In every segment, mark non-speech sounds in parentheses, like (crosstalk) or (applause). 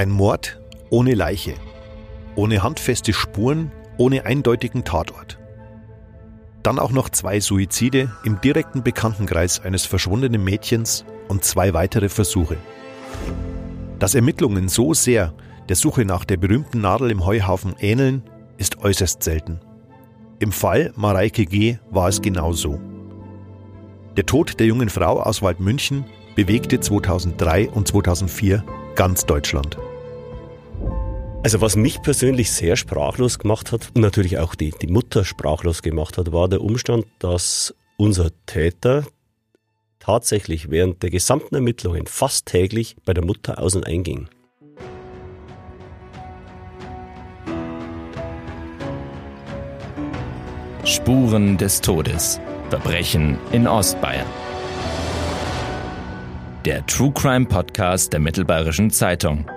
Ein Mord ohne Leiche, ohne handfeste Spuren, ohne eindeutigen Tatort. Dann auch noch zwei Suizide im direkten Bekanntenkreis eines verschwundenen Mädchens und zwei weitere Versuche. Dass Ermittlungen so sehr der Suche nach der berühmten Nadel im Heuhaufen ähneln, ist äußerst selten. Im Fall Mareike G. war es genauso. Der Tod der jungen Frau aus Waldmünchen bewegte 2003 und 2004 ganz Deutschland. Also was mich persönlich sehr sprachlos gemacht hat und natürlich auch die, die Mutter sprachlos gemacht hat, war der Umstand, dass unser Täter tatsächlich während der gesamten Ermittlungen fast täglich bei der Mutter aus und einging. Spuren des Todes. Verbrechen in Ostbayern. Der True Crime Podcast der Mittelbayerischen Zeitung.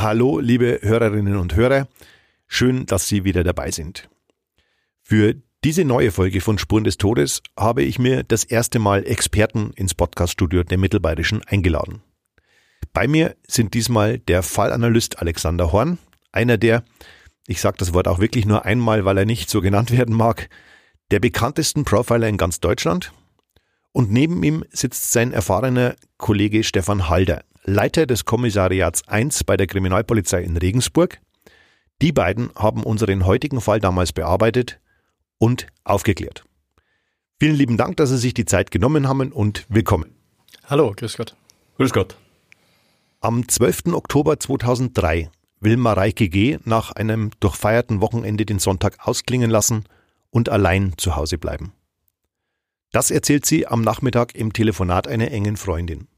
Hallo, liebe Hörerinnen und Hörer. Schön, dass Sie wieder dabei sind. Für diese neue Folge von Spuren des Todes habe ich mir das erste Mal Experten ins Podcaststudio der Mittelbayerischen eingeladen. Bei mir sind diesmal der Fallanalyst Alexander Horn, einer der, ich sage das Wort auch wirklich nur einmal, weil er nicht so genannt werden mag, der bekanntesten Profiler in ganz Deutschland. Und neben ihm sitzt sein erfahrener Kollege Stefan Halder, Leiter des Kommissariats 1 bei der Kriminalpolizei in Regensburg. Die beiden haben unseren heutigen Fall damals bearbeitet und aufgeklärt. Vielen lieben Dank, dass Sie sich die Zeit genommen haben und willkommen. Hallo, grüß Gott. Grüß Gott. Am 12. Oktober 2003 will Mareike G. nach einem durchfeierten Wochenende den Sonntag ausklingen lassen und allein zu Hause bleiben. Das erzählt sie am Nachmittag im Telefonat einer engen Freundin.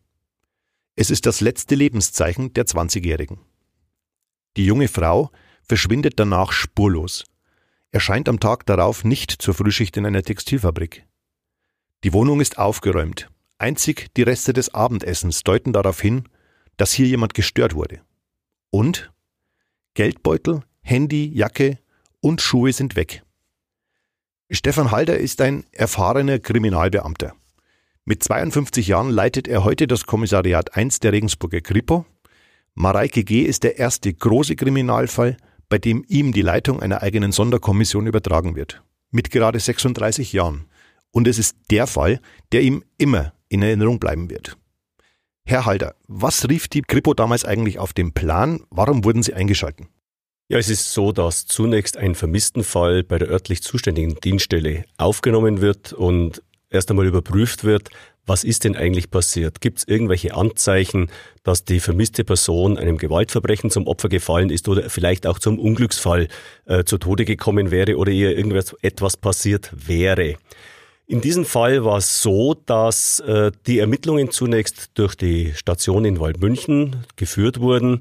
Es ist das letzte Lebenszeichen der 20-Jährigen. Die junge Frau verschwindet danach spurlos, erscheint am Tag darauf nicht zur Frühschicht in einer Textilfabrik. Die Wohnung ist aufgeräumt, einzig die Reste des Abendessens deuten darauf hin, dass hier jemand gestört wurde. Und Geldbeutel, Handy, Jacke und Schuhe sind weg. Stefan Halder ist ein erfahrener Kriminalbeamter. Mit 52 Jahren leitet er heute das Kommissariat 1 der Regensburger Kripo. Mareike G. ist der erste große Kriminalfall, bei dem ihm die Leitung einer eigenen Sonderkommission übertragen wird. Mit gerade 36 Jahren. Und es ist der Fall, der ihm immer in Erinnerung bleiben wird. Herr Halder, was rief die Kripo damals eigentlich auf den Plan? Warum wurden Sie eingeschalten? Ja, es ist so, dass zunächst ein Vermisstenfall bei der örtlich zuständigen Dienststelle aufgenommen wird und erst einmal überprüft wird, was ist denn eigentlich passiert? Gibt es irgendwelche Anzeichen, dass die vermisste Person einem Gewaltverbrechen zum Opfer gefallen ist oder vielleicht auch zum Unglücksfall äh, zu Tode gekommen wäre oder ihr irgendwas etwas passiert wäre? In diesem Fall war es so, dass äh, die Ermittlungen zunächst durch die Station in Waldmünchen geführt wurden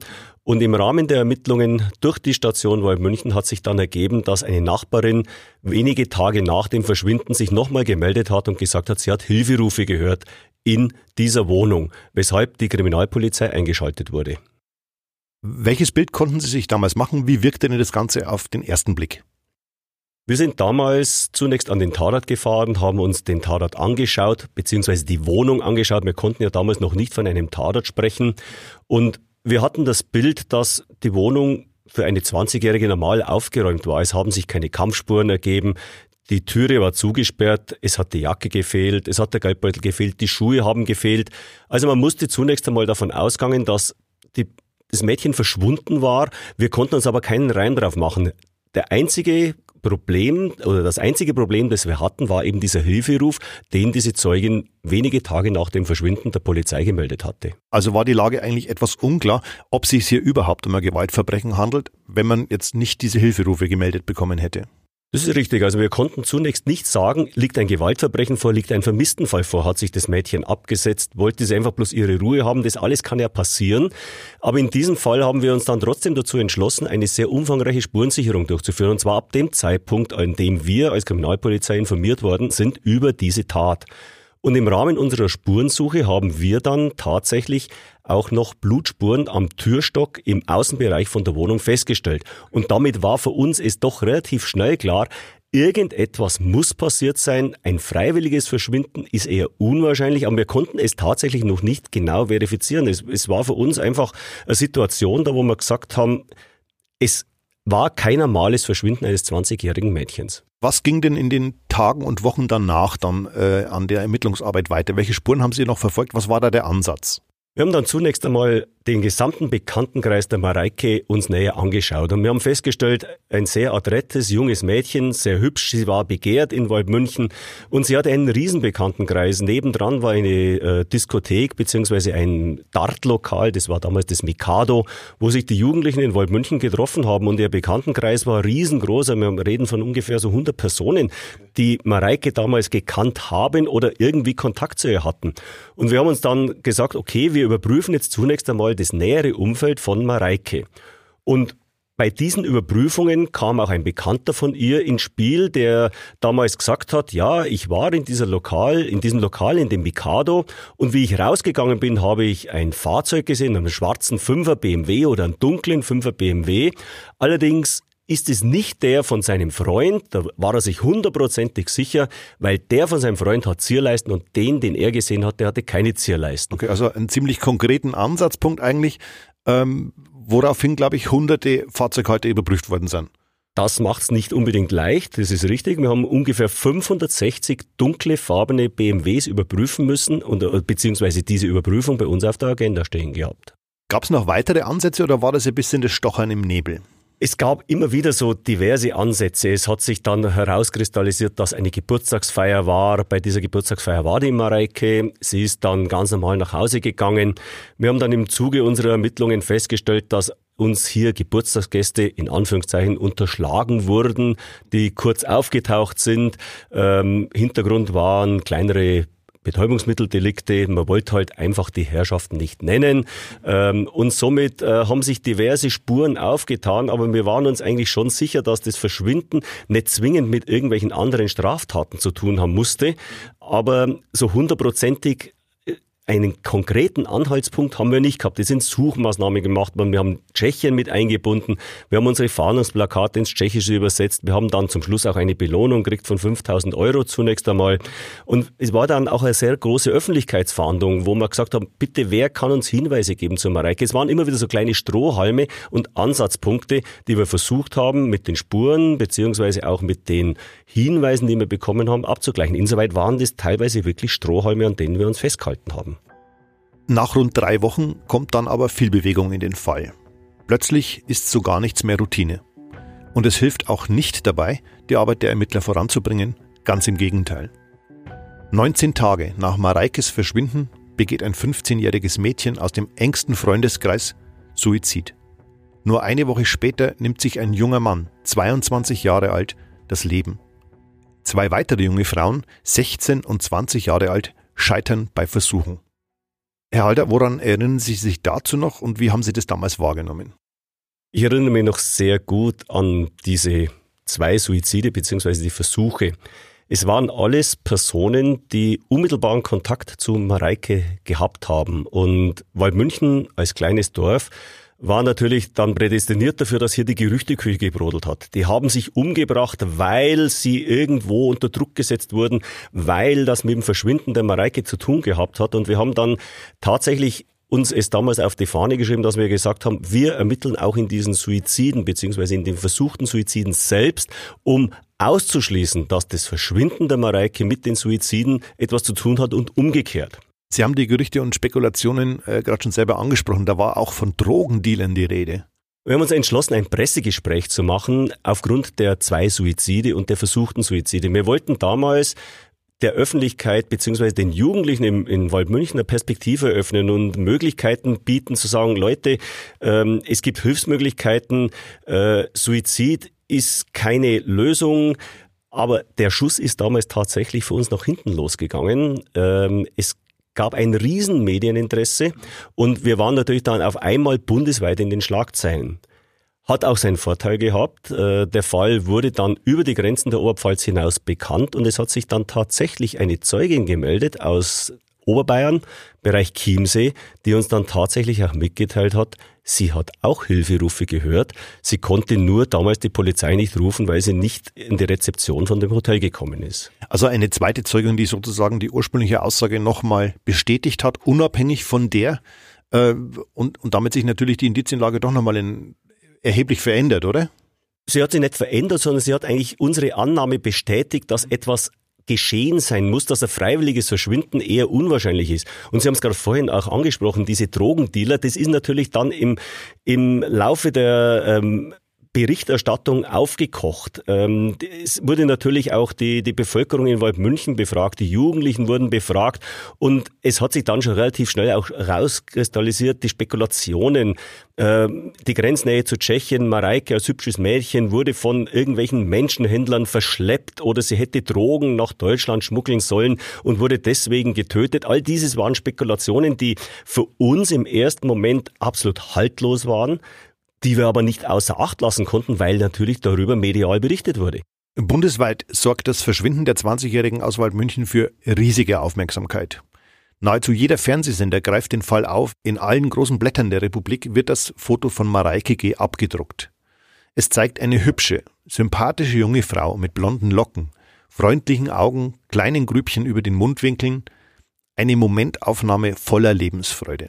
und im Rahmen der Ermittlungen durch die Station Waldmünchen hat sich dann ergeben, dass eine Nachbarin wenige Tage nach dem Verschwinden sich nochmal gemeldet hat und gesagt hat, sie hat Hilferufe gehört in dieser Wohnung, weshalb die Kriminalpolizei eingeschaltet wurde. Welches Bild konnten Sie sich damals machen? Wie wirkte denn das Ganze auf den ersten Blick? Wir sind damals zunächst an den Tatort gefahren, haben uns den Tatort angeschaut, beziehungsweise die Wohnung angeschaut. Wir konnten ja damals noch nicht von einem Tatort sprechen. Und wir hatten das Bild, dass die Wohnung für eine 20-Jährige normal aufgeräumt war. Es haben sich keine Kampfspuren ergeben. Die Türe war zugesperrt, es hat die Jacke gefehlt, es hat der Geldbeutel gefehlt, die Schuhe haben gefehlt. Also man musste zunächst einmal davon ausgehen, dass die, das Mädchen verschwunden war. Wir konnten uns aber keinen Reim drauf machen. Der einzige Problem oder das einzige Problem, das wir hatten, war eben dieser Hilferuf, den diese Zeugin wenige Tage nach dem Verschwinden der Polizei gemeldet hatte. Also war die Lage eigentlich etwas unklar, ob sich hier überhaupt um ein Gewaltverbrechen handelt, wenn man jetzt nicht diese Hilferufe gemeldet bekommen hätte. Das ist richtig. Also wir konnten zunächst nicht sagen, liegt ein Gewaltverbrechen vor, liegt ein Vermisstenfall vor, hat sich das Mädchen abgesetzt, wollte sie einfach bloß ihre Ruhe haben. Das alles kann ja passieren. Aber in diesem Fall haben wir uns dann trotzdem dazu entschlossen, eine sehr umfangreiche Spurensicherung durchzuführen. Und zwar ab dem Zeitpunkt, an dem wir als Kriminalpolizei informiert worden sind über diese Tat. Und im Rahmen unserer Spurensuche haben wir dann tatsächlich auch noch Blutspuren am Türstock im Außenbereich von der Wohnung festgestellt. Und damit war für uns es doch relativ schnell klar, irgendetwas muss passiert sein. Ein freiwilliges Verschwinden ist eher unwahrscheinlich, aber wir konnten es tatsächlich noch nicht genau verifizieren. Es, es war für uns einfach eine Situation, da wo wir gesagt haben, es war kein normales Verschwinden eines 20-jährigen Mädchens. Was ging denn in den Tagen und Wochen danach dann äh, an der Ermittlungsarbeit weiter? Welche Spuren haben Sie noch verfolgt? Was war da der Ansatz? Wir haben dann zunächst einmal den gesamten Bekanntenkreis der Mareike uns näher angeschaut und wir haben festgestellt, ein sehr adrettes, junges Mädchen, sehr hübsch, sie war begehrt in Waldmünchen und sie hatte einen Riesenbekanntenkreis. Nebendran war eine äh, Diskothek beziehungsweise ein Dartlokal, das war damals das Mikado, wo sich die Jugendlichen in Waldmünchen getroffen haben und ihr Bekanntenkreis war riesengroß. Wir reden von ungefähr so 100 Personen, die Mareike damals gekannt haben oder irgendwie Kontakt zu ihr hatten. Und wir haben uns dann gesagt, okay, wir überprüfen jetzt zunächst einmal das nähere Umfeld von Mareike. Und bei diesen Überprüfungen kam auch ein Bekannter von ihr ins Spiel, der damals gesagt hat, ja, ich war in dieser Lokal, in diesem Lokal, in dem Mikado, und wie ich rausgegangen bin, habe ich ein Fahrzeug gesehen, einen schwarzen 5er BMW oder einen dunklen 5er BMW. Allerdings ist es nicht der von seinem Freund, da war er sich hundertprozentig sicher, weil der von seinem Freund hat Zierleisten und den, den er gesehen hat, der hatte keine Zierleisten. Okay, also einen ziemlich konkreten Ansatzpunkt eigentlich. Ähm, woraufhin, glaube ich, hunderte Fahrzeuge überprüft worden sind. Das macht es nicht unbedingt leicht, das ist richtig. Wir haben ungefähr 560 dunkle farbene BMWs überprüfen müssen und äh, beziehungsweise diese Überprüfung bei uns auf der Agenda stehen gehabt. Gab es noch weitere Ansätze oder war das ein bisschen das Stochern im Nebel? Es gab immer wieder so diverse Ansätze. Es hat sich dann herauskristallisiert, dass eine Geburtstagsfeier war. Bei dieser Geburtstagsfeier war die Mareike. Sie ist dann ganz normal nach Hause gegangen. Wir haben dann im Zuge unserer Ermittlungen festgestellt, dass uns hier Geburtstagsgäste in Anführungszeichen unterschlagen wurden, die kurz aufgetaucht sind. Ähm, Hintergrund waren kleinere Betäubungsmitteldelikte. Man wollte halt einfach die Herrschaften nicht nennen. Ähm, und somit äh, haben sich diverse Spuren aufgetan, aber wir waren uns eigentlich schon sicher, dass das Verschwinden nicht zwingend mit irgendwelchen anderen Straftaten zu tun haben musste. Aber so hundertprozentig einen konkreten Anhaltspunkt haben wir nicht gehabt. Es sind Suchmaßnahmen gemacht worden. Wir haben Tschechien mit eingebunden. Wir haben unsere Fahndungsplakate ins Tschechische übersetzt. Wir haben dann zum Schluss auch eine Belohnung gekriegt von 5000 Euro zunächst einmal. Und es war dann auch eine sehr große Öffentlichkeitsfahndung, wo wir gesagt haben, bitte, wer kann uns Hinweise geben zu Mareike? Es waren immer wieder so kleine Strohhalme und Ansatzpunkte, die wir versucht haben, mit den Spuren beziehungsweise auch mit den Hinweisen, die wir bekommen haben, abzugleichen. Insoweit waren das teilweise wirklich Strohhalme, an denen wir uns festgehalten haben. Nach rund drei Wochen kommt dann aber viel Bewegung in den Fall. Plötzlich ist so gar nichts mehr Routine. Und es hilft auch nicht dabei, die Arbeit der Ermittler voranzubringen, ganz im Gegenteil. 19 Tage nach Mareikes Verschwinden begeht ein 15-jähriges Mädchen aus dem engsten Freundeskreis Suizid. Nur eine Woche später nimmt sich ein junger Mann, 22 Jahre alt, das Leben. Zwei weitere junge Frauen, 16 und 20 Jahre alt, scheitern bei Versuchen. Herr Halter, woran erinnern Sie sich dazu noch und wie haben Sie das damals wahrgenommen? Ich erinnere mich noch sehr gut an diese zwei Suizide bzw. die Versuche. Es waren alles Personen, die unmittelbaren Kontakt zu Mareike gehabt haben. Und weil München als kleines Dorf war natürlich dann prädestiniert dafür, dass hier die Gerüchteküche gebrodelt hat. Die haben sich umgebracht, weil sie irgendwo unter Druck gesetzt wurden, weil das mit dem Verschwinden der Mareike zu tun gehabt hat. Und wir haben dann tatsächlich uns es damals auf die Fahne geschrieben, dass wir gesagt haben, wir ermitteln auch in diesen Suiziden beziehungsweise in den versuchten Suiziden selbst, um auszuschließen, dass das Verschwinden der Mareike mit den Suiziden etwas zu tun hat und umgekehrt. Sie haben die Gerüchte und Spekulationen äh, gerade schon selber angesprochen. Da war auch von Drogendealern die Rede. Wir haben uns entschlossen, ein Pressegespräch zu machen aufgrund der zwei Suizide und der versuchten Suizide. Wir wollten damals der Öffentlichkeit beziehungsweise den Jugendlichen im, in Waldmünchen eine Perspektive öffnen und Möglichkeiten bieten zu sagen, Leute, ähm, es gibt Hilfsmöglichkeiten, äh, Suizid ist keine Lösung, aber der Schuss ist damals tatsächlich für uns nach hinten losgegangen. Ähm, es gab ein riesen Medieninteresse und wir waren natürlich dann auf einmal bundesweit in den Schlagzeilen. Hat auch seinen Vorteil gehabt. Äh, der Fall wurde dann über die Grenzen der Oberpfalz hinaus bekannt und es hat sich dann tatsächlich eine Zeugin gemeldet aus Oberbayern, Bereich Chiemsee, die uns dann tatsächlich auch mitgeteilt hat, sie hat auch Hilferufe gehört. Sie konnte nur damals die Polizei nicht rufen, weil sie nicht in die Rezeption von dem Hotel gekommen ist. Also eine zweite Zeugin, die sozusagen die ursprüngliche Aussage nochmal bestätigt hat, unabhängig von der äh, und, und damit sich natürlich die Indizienlage doch nochmal in, erheblich verändert, oder? Sie hat sich nicht verändert, sondern sie hat eigentlich unsere Annahme bestätigt, dass etwas geschehen sein muss, dass ein freiwilliges Verschwinden eher unwahrscheinlich ist. Und Sie haben es gerade vorhin auch angesprochen, diese Drogendealer, das ist natürlich dann im, im Laufe der ähm, Berichterstattung aufgekocht. Ähm, es wurde natürlich auch die, die Bevölkerung in Waldmünchen befragt, die Jugendlichen wurden befragt und es hat sich dann schon relativ schnell auch rauskristallisiert, die Spekulationen, ähm, die Grenznähe zu Tschechien, Mareike als hübsches Mädchen wurde von irgendwelchen Menschenhändlern verschleppt oder sie hätte Drogen nach Deutschland schmuggeln sollen und wurde deswegen getötet. All dieses waren Spekulationen, die für uns im ersten Moment absolut haltlos waren die wir aber nicht außer Acht lassen konnten, weil natürlich darüber medial berichtet wurde. Bundesweit sorgt das Verschwinden der 20-Jährigen aus Waldmünchen für riesige Aufmerksamkeit. Nahezu jeder Fernsehsender greift den Fall auf. In allen großen Blättern der Republik wird das Foto von Mareike G. abgedruckt. Es zeigt eine hübsche, sympathische junge Frau mit blonden Locken, freundlichen Augen, kleinen Grübchen über den Mundwinkeln, eine Momentaufnahme voller Lebensfreude.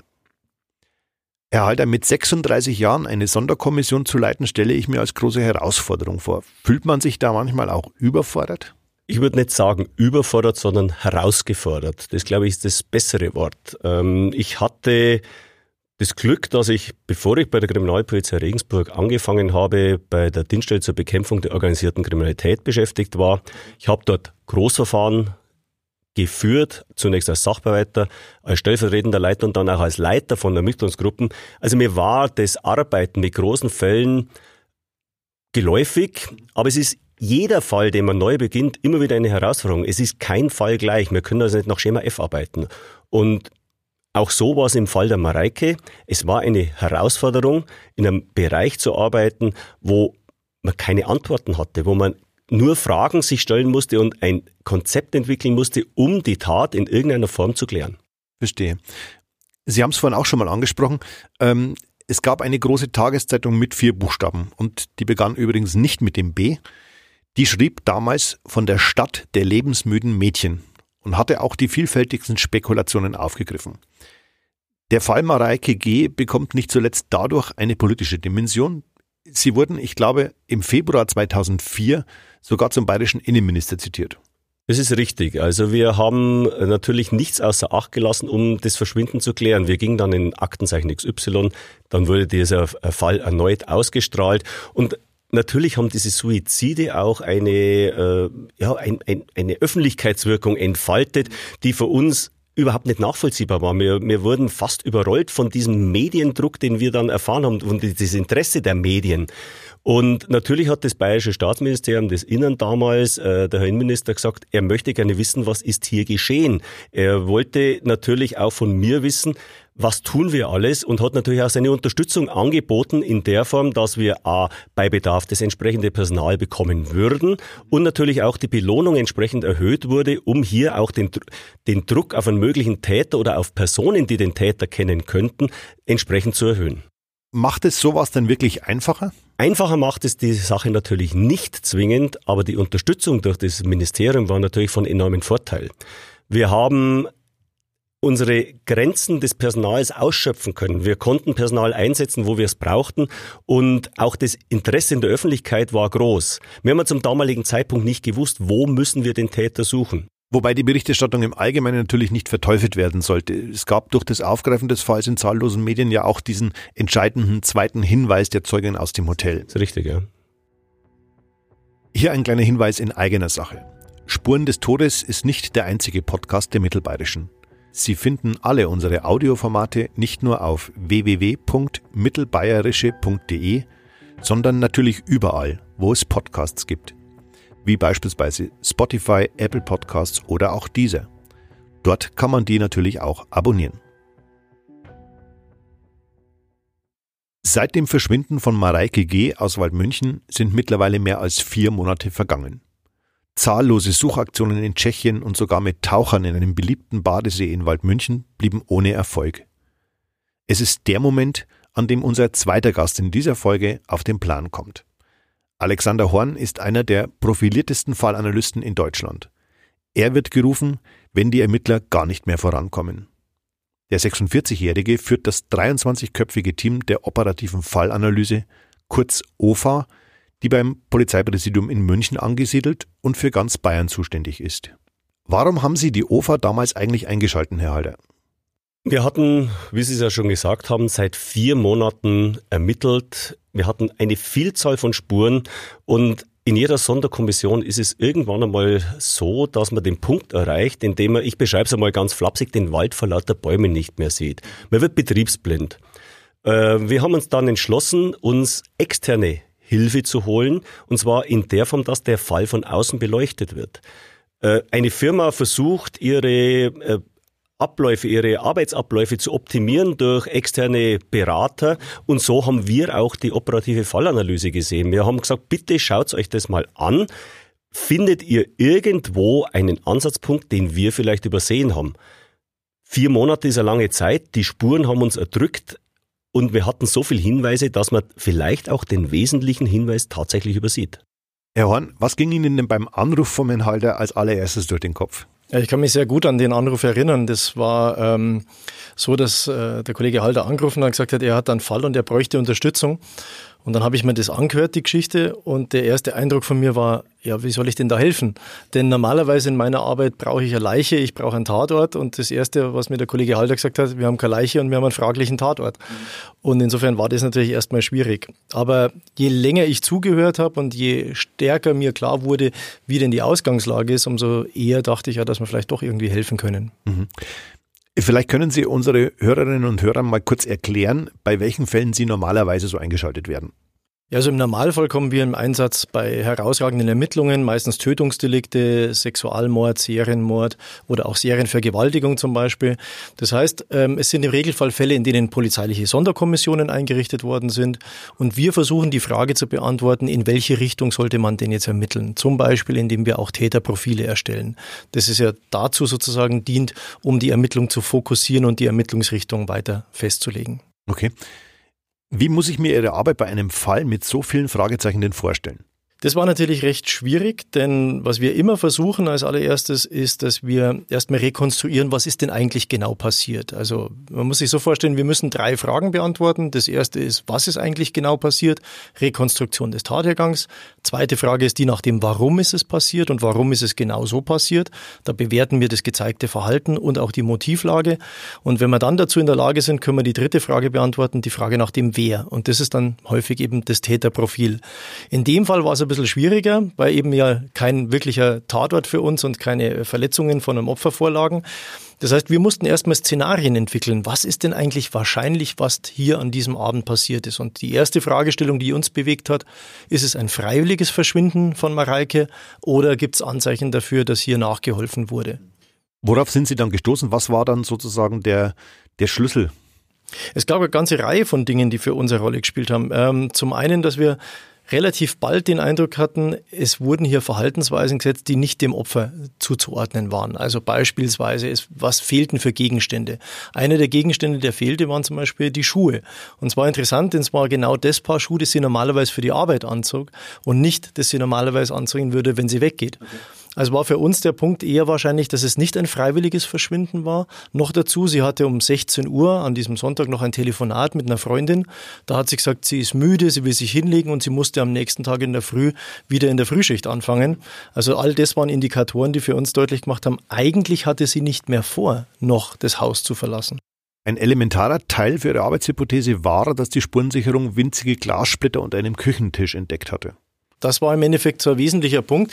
Erhalt er mit 36 Jahren eine Sonderkommission zu leiten, stelle ich mir als große Herausforderung vor. Fühlt man sich da manchmal auch überfordert? Ich würde nicht sagen überfordert, sondern herausgefordert. Das, glaube ich, ist das bessere Wort. Ähm, ich hatte das Glück, dass ich, bevor ich bei der Kriminalpolizei Regensburg angefangen habe, bei der Dienststelle zur Bekämpfung der organisierten Kriminalität beschäftigt war. Ich habe dort Großverfahren geführt, zunächst als Sachbearbeiter, als stellvertretender Leiter und dann auch als Leiter von Ermittlungsgruppen. Also mir war das Arbeiten mit großen Fällen geläufig, aber es ist jeder Fall, den man neu beginnt, immer wieder eine Herausforderung. Es ist kein Fall gleich. Wir können also nicht nach Schema F arbeiten. Und auch so war es im Fall der Mareike. Es war eine Herausforderung, in einem Bereich zu arbeiten, wo man keine Antworten hatte, wo man nur Fragen sich stellen musste und ein Konzept entwickeln musste, um die Tat in irgendeiner Form zu klären. Verstehe. Sie haben es vorhin auch schon mal angesprochen. Ähm, es gab eine große Tageszeitung mit vier Buchstaben und die begann übrigens nicht mit dem B. Die schrieb damals von der Stadt der lebensmüden Mädchen und hatte auch die vielfältigsten Spekulationen aufgegriffen. Der Fall Mareike G. bekommt nicht zuletzt dadurch eine politische Dimension. Sie wurden, ich glaube, im Februar 2004 sogar zum bayerischen Innenminister zitiert. Das ist richtig. Also wir haben natürlich nichts außer Acht gelassen, um das Verschwinden zu klären. Wir gingen dann in Aktenzeichen XY, dann wurde dieser Fall erneut ausgestrahlt und Natürlich haben diese Suizide auch eine, äh, ja, ein, ein, eine Öffentlichkeitswirkung entfaltet, die für uns überhaupt nicht nachvollziehbar war. Wir, wir wurden fast überrollt von diesem Mediendruck, den wir dann erfahren haben, und das Interesse der Medien. Und natürlich hat das Bayerische Staatsministerium des Innern damals, äh, der Herr Innenminister, gesagt, er möchte gerne wissen, was ist hier geschehen. Er wollte natürlich auch von mir wissen, was tun wir alles und hat natürlich auch seine Unterstützung angeboten in der Form, dass wir A, bei Bedarf das entsprechende Personal bekommen würden und natürlich auch die Belohnung entsprechend erhöht wurde, um hier auch den, den Druck auf einen möglichen Täter oder auf Personen, die den Täter kennen könnten, entsprechend zu erhöhen. Macht es sowas denn wirklich einfacher? Einfacher macht es die Sache natürlich nicht zwingend, aber die Unterstützung durch das Ministerium war natürlich von enormem Vorteil. Wir haben unsere Grenzen des Personals ausschöpfen können. Wir konnten Personal einsetzen, wo wir es brauchten und auch das Interesse in der Öffentlichkeit war groß. Wir haben zum damaligen Zeitpunkt nicht gewusst, wo müssen wir den Täter suchen. Wobei die Berichterstattung im Allgemeinen natürlich nicht verteufelt werden sollte. Es gab durch das Aufgreifen des Falls in zahllosen Medien ja auch diesen entscheidenden zweiten Hinweis der Zeugin aus dem Hotel. Das ist richtig, ja. Hier ein kleiner Hinweis in eigener Sache. Spuren des Todes ist nicht der einzige Podcast der Mittelbayerischen. Sie finden alle unsere Audioformate nicht nur auf www.mittelbayerische.de, sondern natürlich überall, wo es Podcasts gibt wie beispielsweise Spotify, Apple Podcasts oder auch diese. Dort kann man die natürlich auch abonnieren. Seit dem Verschwinden von Mareike G. aus Waldmünchen sind mittlerweile mehr als vier Monate vergangen. Zahllose Suchaktionen in Tschechien und sogar mit Tauchern in einem beliebten Badesee in Waldmünchen blieben ohne Erfolg. Es ist der Moment, an dem unser zweiter Gast in dieser Folge auf den Plan kommt. Alexander Horn ist einer der profiliertesten Fallanalysten in Deutschland. Er wird gerufen, wenn die Ermittler gar nicht mehr vorankommen. Der 46-Jährige führt das 23-köpfige Team der operativen Fallanalyse, kurz OFA, die beim Polizeipräsidium in München angesiedelt und für ganz Bayern zuständig ist. Warum haben Sie die OFA damals eigentlich eingeschalten, Herr Halder? Wir hatten, wie Sie es ja schon gesagt haben, seit vier Monaten ermittelt. Wir hatten eine Vielzahl von Spuren und in jeder Sonderkommission ist es irgendwann einmal so, dass man den Punkt erreicht, in dem man, ich beschreibe es einmal ganz flapsig, den Wald vor lauter Bäumen nicht mehr sieht. Man wird betriebsblind. Äh, wir haben uns dann entschlossen, uns externe Hilfe zu holen, und zwar in der Form, dass der Fall von außen beleuchtet wird. Äh, eine Firma versucht, ihre äh, Abläufe, ihre Arbeitsabläufe zu optimieren durch externe Berater. Und so haben wir auch die operative Fallanalyse gesehen. Wir haben gesagt, bitte schaut euch das mal an. Findet ihr irgendwo einen Ansatzpunkt, den wir vielleicht übersehen haben? Vier Monate ist eine lange Zeit. Die Spuren haben uns erdrückt. Und wir hatten so viele Hinweise, dass man vielleicht auch den wesentlichen Hinweis tatsächlich übersieht. Herr Horn, was ging Ihnen denn beim Anruf vom Enthalter als allererstes durch den Kopf? Ja, ich kann mich sehr gut an den Anruf erinnern. Das war ähm, so, dass äh, der Kollege Halter angerufen hat und gesagt hat, er hat einen Fall und er bräuchte Unterstützung. Und dann habe ich mir das angehört, die Geschichte, und der erste Eindruck von mir war, ja, wie soll ich denn da helfen? Denn normalerweise in meiner Arbeit brauche ich eine Leiche, ich brauche einen Tatort und das Erste, was mir der Kollege Halter gesagt hat, wir haben keine Leiche und wir haben einen fraglichen Tatort. Und insofern war das natürlich erstmal schwierig. Aber je länger ich zugehört habe und je stärker mir klar wurde, wie denn die Ausgangslage ist, umso eher dachte ich ja, dass wir vielleicht doch irgendwie helfen können. Mhm. Vielleicht können Sie unsere Hörerinnen und Hörer mal kurz erklären, bei welchen Fällen Sie normalerweise so eingeschaltet werden. Ja, also im Normalfall kommen wir im Einsatz bei herausragenden Ermittlungen, meistens Tötungsdelikte, Sexualmord, Serienmord oder auch Serienvergewaltigung zum Beispiel. Das heißt, ähm, es sind im Regelfall Fälle, in denen polizeiliche Sonderkommissionen eingerichtet worden sind und wir versuchen die Frage zu beantworten, in welche Richtung sollte man denn jetzt ermitteln? Zum Beispiel, indem wir auch Täterprofile erstellen. Das ist ja dazu sozusagen dient, um die Ermittlung zu fokussieren und die Ermittlungsrichtung weiter festzulegen. Okay. Wie muss ich mir Ihre Arbeit bei einem Fall mit so vielen Fragezeichen denn vorstellen? Das war natürlich recht schwierig, denn was wir immer versuchen als allererstes ist, dass wir erstmal rekonstruieren, was ist denn eigentlich genau passiert. Also man muss sich so vorstellen, wir müssen drei Fragen beantworten. Das erste ist, was ist eigentlich genau passiert? Rekonstruktion des Tathergangs. Zweite Frage ist die nach dem, warum ist es passiert und warum ist es genau so passiert. Da bewerten wir das gezeigte Verhalten und auch die Motivlage. Und wenn wir dann dazu in der Lage sind, können wir die dritte Frage beantworten, die Frage nach dem Wer. Und das ist dann häufig eben das Täterprofil. In dem Fall war es bisschen schwieriger, weil eben ja kein wirklicher Tatort für uns und keine Verletzungen von einem Opfer vorlagen. Das heißt, wir mussten erstmal Szenarien entwickeln. Was ist denn eigentlich wahrscheinlich, was hier an diesem Abend passiert ist? Und die erste Fragestellung, die uns bewegt hat, ist es ein freiwilliges Verschwinden von Mareike oder gibt es Anzeichen dafür, dass hier nachgeholfen wurde? Worauf sind Sie dann gestoßen? Was war dann sozusagen der, der Schlüssel? Es gab eine ganze Reihe von Dingen, die für uns eine Rolle gespielt haben. Ähm, zum einen, dass wir relativ bald den Eindruck hatten, es wurden hier Verhaltensweisen gesetzt, die nicht dem Opfer zuzuordnen waren. Also beispielsweise, ist, was fehlten für Gegenstände? Einer der Gegenstände, der fehlte, waren zum Beispiel die Schuhe. Und es war interessant, denn es war genau das Paar Schuhe, das sie normalerweise für die Arbeit anzog und nicht, das sie normalerweise anziehen würde, wenn sie weggeht. Okay. Also war für uns der Punkt eher wahrscheinlich, dass es nicht ein freiwilliges Verschwinden war. Noch dazu, sie hatte um 16 Uhr an diesem Sonntag noch ein Telefonat mit einer Freundin. Da hat sie gesagt, sie ist müde, sie will sich hinlegen und sie musste am nächsten Tag in der Früh wieder in der Frühschicht anfangen. Also all das waren Indikatoren, die für uns deutlich gemacht haben, eigentlich hatte sie nicht mehr vor, noch das Haus zu verlassen. Ein elementarer Teil für ihre Arbeitshypothese war, dass die Spurensicherung winzige Glassplitter unter einem Küchentisch entdeckt hatte. Das war im Endeffekt so ein wesentlicher Punkt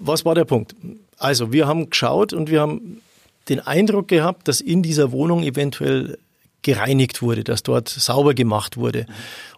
was war der Punkt? Also wir haben geschaut und wir haben den Eindruck gehabt, dass in dieser Wohnung eventuell gereinigt wurde, dass dort sauber gemacht wurde.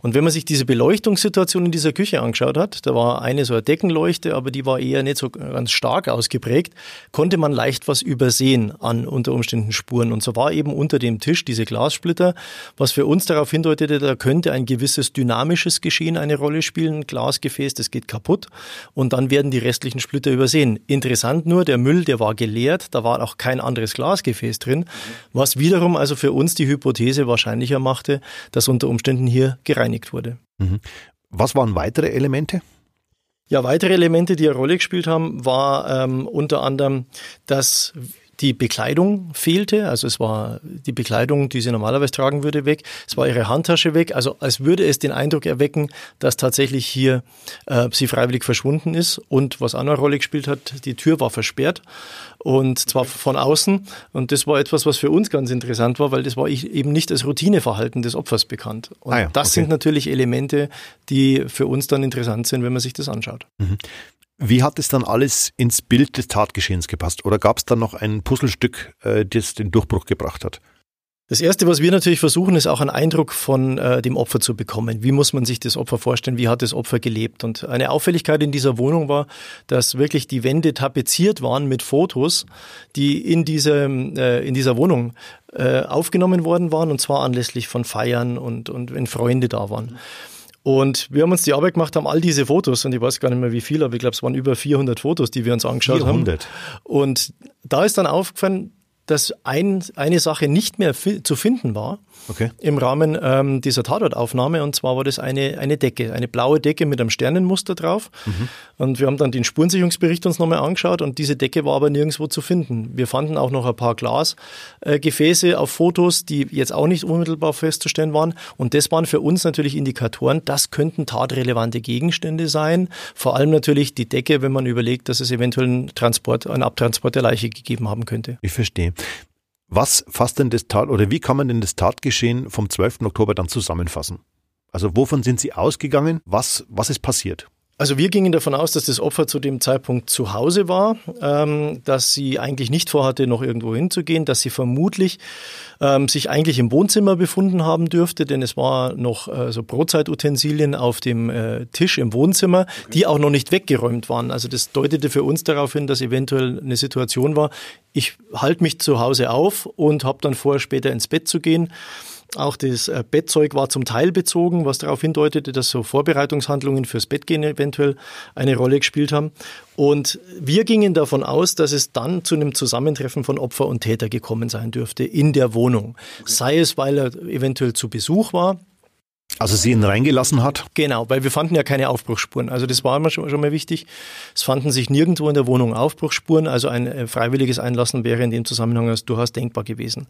Und wenn man sich diese Beleuchtungssituation in dieser Küche angeschaut hat, da war eine so eine Deckenleuchte, aber die war eher nicht so ganz stark ausgeprägt, konnte man leicht was übersehen an unter Umständen Spuren. Und so war eben unter dem Tisch diese Glassplitter, was für uns darauf hindeutete, da könnte ein gewisses dynamisches Geschehen eine Rolle spielen. Glasgefäß, das geht kaputt und dann werden die restlichen Splitter übersehen. Interessant nur, der Müll, der war geleert, da war auch kein anderes Glasgefäß drin, was wiederum also für uns die Hypothese wahrscheinlicher machte, dass unter Umständen hier gereinigt wurde. Mhm. Was waren weitere Elemente? Ja, weitere Elemente, die eine Rolle gespielt haben, war ähm, unter anderem, dass die Bekleidung fehlte, also es war die Bekleidung, die sie normalerweise tragen würde, weg. Es war ihre Handtasche weg, also als würde es den Eindruck erwecken, dass tatsächlich hier äh, sie freiwillig verschwunden ist. Und was auch eine Rolle gespielt hat, die Tür war versperrt und zwar von außen. Und das war etwas, was für uns ganz interessant war, weil das war eben nicht als Routineverhalten des Opfers bekannt. Und ah ja, das okay. sind natürlich Elemente, die für uns dann interessant sind, wenn man sich das anschaut. Mhm. Wie hat es dann alles ins Bild des Tatgeschehens gepasst? Oder gab es dann noch ein Puzzlestück, äh, das den Durchbruch gebracht hat? Das Erste, was wir natürlich versuchen, ist auch einen Eindruck von äh, dem Opfer zu bekommen. Wie muss man sich das Opfer vorstellen? Wie hat das Opfer gelebt? Und eine Auffälligkeit in dieser Wohnung war, dass wirklich die Wände tapeziert waren mit Fotos, die in, diesem, äh, in dieser Wohnung äh, aufgenommen worden waren, und zwar anlässlich von Feiern und, und wenn Freunde da waren. Und wir haben uns die Arbeit gemacht, haben all diese Fotos, und ich weiß gar nicht mehr wie viel, aber ich glaube, es waren über 400 Fotos, die wir uns angeschaut 400. haben. Und da ist dann aufgefallen, dass ein, eine Sache nicht mehr zu finden war okay. im Rahmen ähm, dieser Tatortaufnahme. Und zwar war das eine, eine Decke, eine blaue Decke mit einem Sternenmuster drauf. Mhm. Und wir haben dann den Spurensicherungsbericht uns nochmal angeschaut und diese Decke war aber nirgendwo zu finden. Wir fanden auch noch ein paar Glasgefäße äh, auf Fotos, die jetzt auch nicht unmittelbar festzustellen waren. Und das waren für uns natürlich Indikatoren, das könnten tatrelevante Gegenstände sein. Vor allem natürlich die Decke, wenn man überlegt, dass es eventuell einen Transport, einen Abtransport der Leiche gegeben haben könnte. Ich verstehe. Was fasst denn das Tat oder wie kann man denn das Tatgeschehen vom 12. Oktober dann zusammenfassen? Also wovon sind Sie ausgegangen? Was, was ist passiert? Also wir gingen davon aus, dass das Opfer zu dem Zeitpunkt zu Hause war, ähm, dass sie eigentlich nicht vorhatte, noch irgendwo hinzugehen, dass sie vermutlich ähm, sich eigentlich im Wohnzimmer befunden haben dürfte, denn es war noch äh, so Brotzeitutensilien auf dem äh, Tisch im Wohnzimmer, okay. die auch noch nicht weggeräumt waren. Also das deutete für uns darauf hin, dass eventuell eine Situation war, ich halte mich zu Hause auf und habe dann vor, später ins Bett zu gehen. Auch das äh, Bettzeug war zum Teil bezogen, was darauf hindeutete, dass so Vorbereitungshandlungen fürs Bettgehen eventuell eine Rolle gespielt haben. Und wir gingen davon aus, dass es dann zu einem Zusammentreffen von Opfer und Täter gekommen sein dürfte in der Wohnung. Sei es, weil er eventuell zu Besuch war, also sie ihn reingelassen hat? Genau, weil wir fanden ja keine Aufbruchsspuren. Also das war immer schon, schon mal wichtig. Es fanden sich nirgendwo in der Wohnung Aufbruchsspuren. Also ein äh, freiwilliges Einlassen wäre in dem Zusammenhang durchaus denkbar gewesen.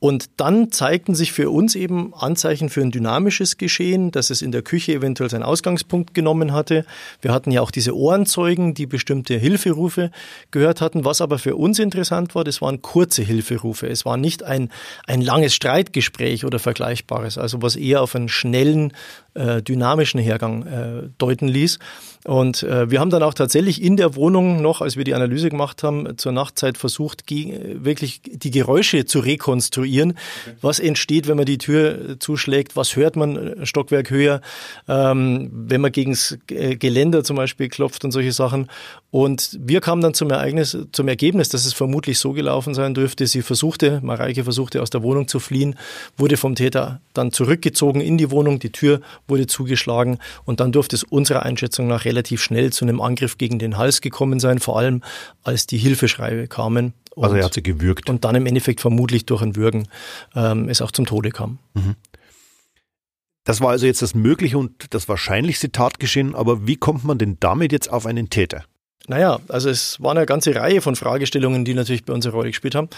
Und dann zeigten sich für uns eben Anzeichen für ein dynamisches Geschehen, dass es in der Küche eventuell seinen Ausgangspunkt genommen hatte. Wir hatten ja auch diese Ohrenzeugen, die bestimmte Hilferufe gehört hatten. Was aber für uns interessant war, das waren kurze Hilferufe. Es war nicht ein, ein langes Streitgespräch oder Vergleichbares, also was eher auf einen schnellen, äh, dynamischen Hergang äh, deuten ließ. Und äh, wir haben dann auch tatsächlich in der Wohnung noch, als wir die Analyse gemacht haben, zur Nachtzeit versucht, wirklich die Geräusche zu rekonstruieren. Okay. Was entsteht, wenn man die Tür zuschlägt? Was hört man äh, Stockwerk höher? Ähm, wenn man gegen das äh, Geländer zum Beispiel klopft und solche Sachen. Und wir kamen dann zum Ereignis, zum Ergebnis, dass es vermutlich so gelaufen sein dürfte. Sie versuchte, Mareike versuchte aus der Wohnung zu fliehen, wurde vom Täter dann zurückgezogen in die Wohnung. Die Tür wurde zugeschlagen und dann durfte es unserer Einschätzung nach relativ schnell zu einem Angriff gegen den Hals gekommen sein, vor allem als die Hilfeschreie kamen. Und, also er hat sie gewürgt. Und dann im Endeffekt vermutlich durch ein Würgen ähm, es auch zum Tode kam. Mhm. Das war also jetzt das mögliche und das wahrscheinlichste Tatgeschehen, aber wie kommt man denn damit jetzt auf einen Täter? Naja, also es war eine ganze Reihe von Fragestellungen, die natürlich bei uns eine Rolle gespielt haben.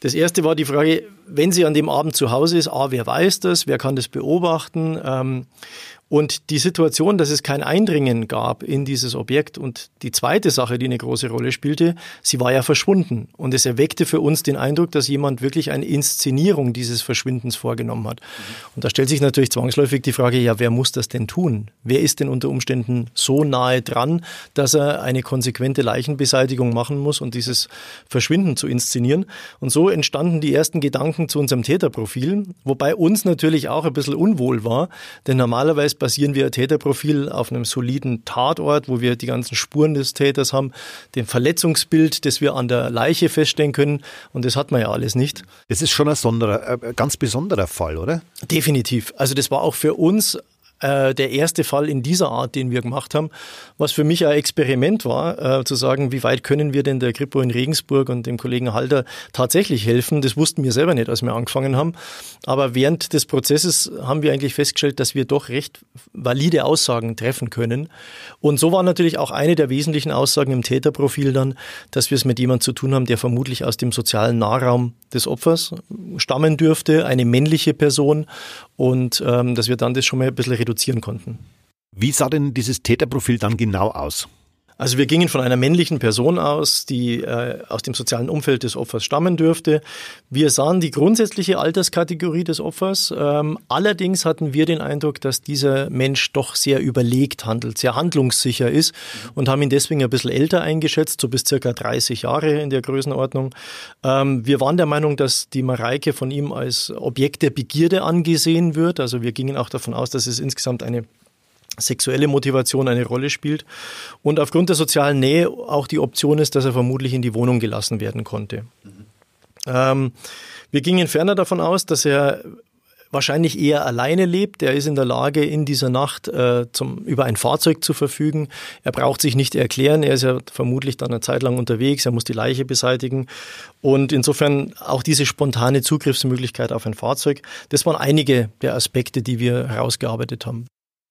Das erste war die Frage, wenn sie an dem Abend zu Hause ist, A, wer weiß das, wer kann das beobachten? Ähm, und die Situation, dass es kein Eindringen gab in dieses Objekt und die zweite Sache, die eine große Rolle spielte, sie war ja verschwunden. Und es erweckte für uns den Eindruck, dass jemand wirklich eine Inszenierung dieses Verschwindens vorgenommen hat. Mhm. Und da stellt sich natürlich zwangsläufig die Frage, ja, wer muss das denn tun? Wer ist denn unter Umständen so nahe dran, dass er eine konsequente Leichenbeseitigung machen muss und dieses Verschwinden zu inszenieren? Und so entstanden die ersten Gedanken zu unserem Täterprofil, wobei uns natürlich auch ein bisschen unwohl war, denn normalerweise basieren wir Täterprofil auf einem soliden Tatort, wo wir die ganzen Spuren des Täters haben, dem Verletzungsbild, das wir an der Leiche feststellen können. Und das hat man ja alles nicht. Das ist schon ein, sonderer, ein ganz besonderer Fall, oder? Definitiv. Also das war auch für uns äh, der erste Fall in dieser Art, den wir gemacht haben, was für mich ein Experiment war, äh, zu sagen, wie weit können wir denn der Kripo in Regensburg und dem Kollegen Halder tatsächlich helfen. Das wussten wir selber nicht, als wir angefangen haben. Aber während des Prozesses haben wir eigentlich festgestellt, dass wir doch recht valide Aussagen treffen können. Und so war natürlich auch eine der wesentlichen Aussagen im Täterprofil dann, dass wir es mit jemandem zu tun haben, der vermutlich aus dem sozialen Nahraum des Opfers stammen dürfte, eine männliche Person und ähm, dass wir dann das schon mal ein bisschen reduzieren konnten. Wie sah denn dieses Täterprofil dann genau aus? Also wir gingen von einer männlichen Person aus, die äh, aus dem sozialen Umfeld des Opfers stammen dürfte. Wir sahen die grundsätzliche Alterskategorie des Opfers. Ähm, allerdings hatten wir den Eindruck, dass dieser Mensch doch sehr überlegt handelt, sehr handlungssicher ist und haben ihn deswegen ein bisschen älter eingeschätzt, so bis circa 30 Jahre in der Größenordnung. Ähm, wir waren der Meinung, dass die Mareike von ihm als Objekt der Begierde angesehen wird. Also wir gingen auch davon aus, dass es insgesamt eine sexuelle Motivation eine Rolle spielt und aufgrund der sozialen Nähe auch die Option ist, dass er vermutlich in die Wohnung gelassen werden konnte. Mhm. Ähm, wir gingen ferner davon aus, dass er wahrscheinlich eher alleine lebt. Er ist in der Lage, in dieser Nacht äh, zum, über ein Fahrzeug zu verfügen. Er braucht sich nicht erklären. Er ist ja vermutlich dann eine Zeit lang unterwegs. Er muss die Leiche beseitigen. Und insofern auch diese spontane Zugriffsmöglichkeit auf ein Fahrzeug. Das waren einige der Aspekte, die wir herausgearbeitet haben.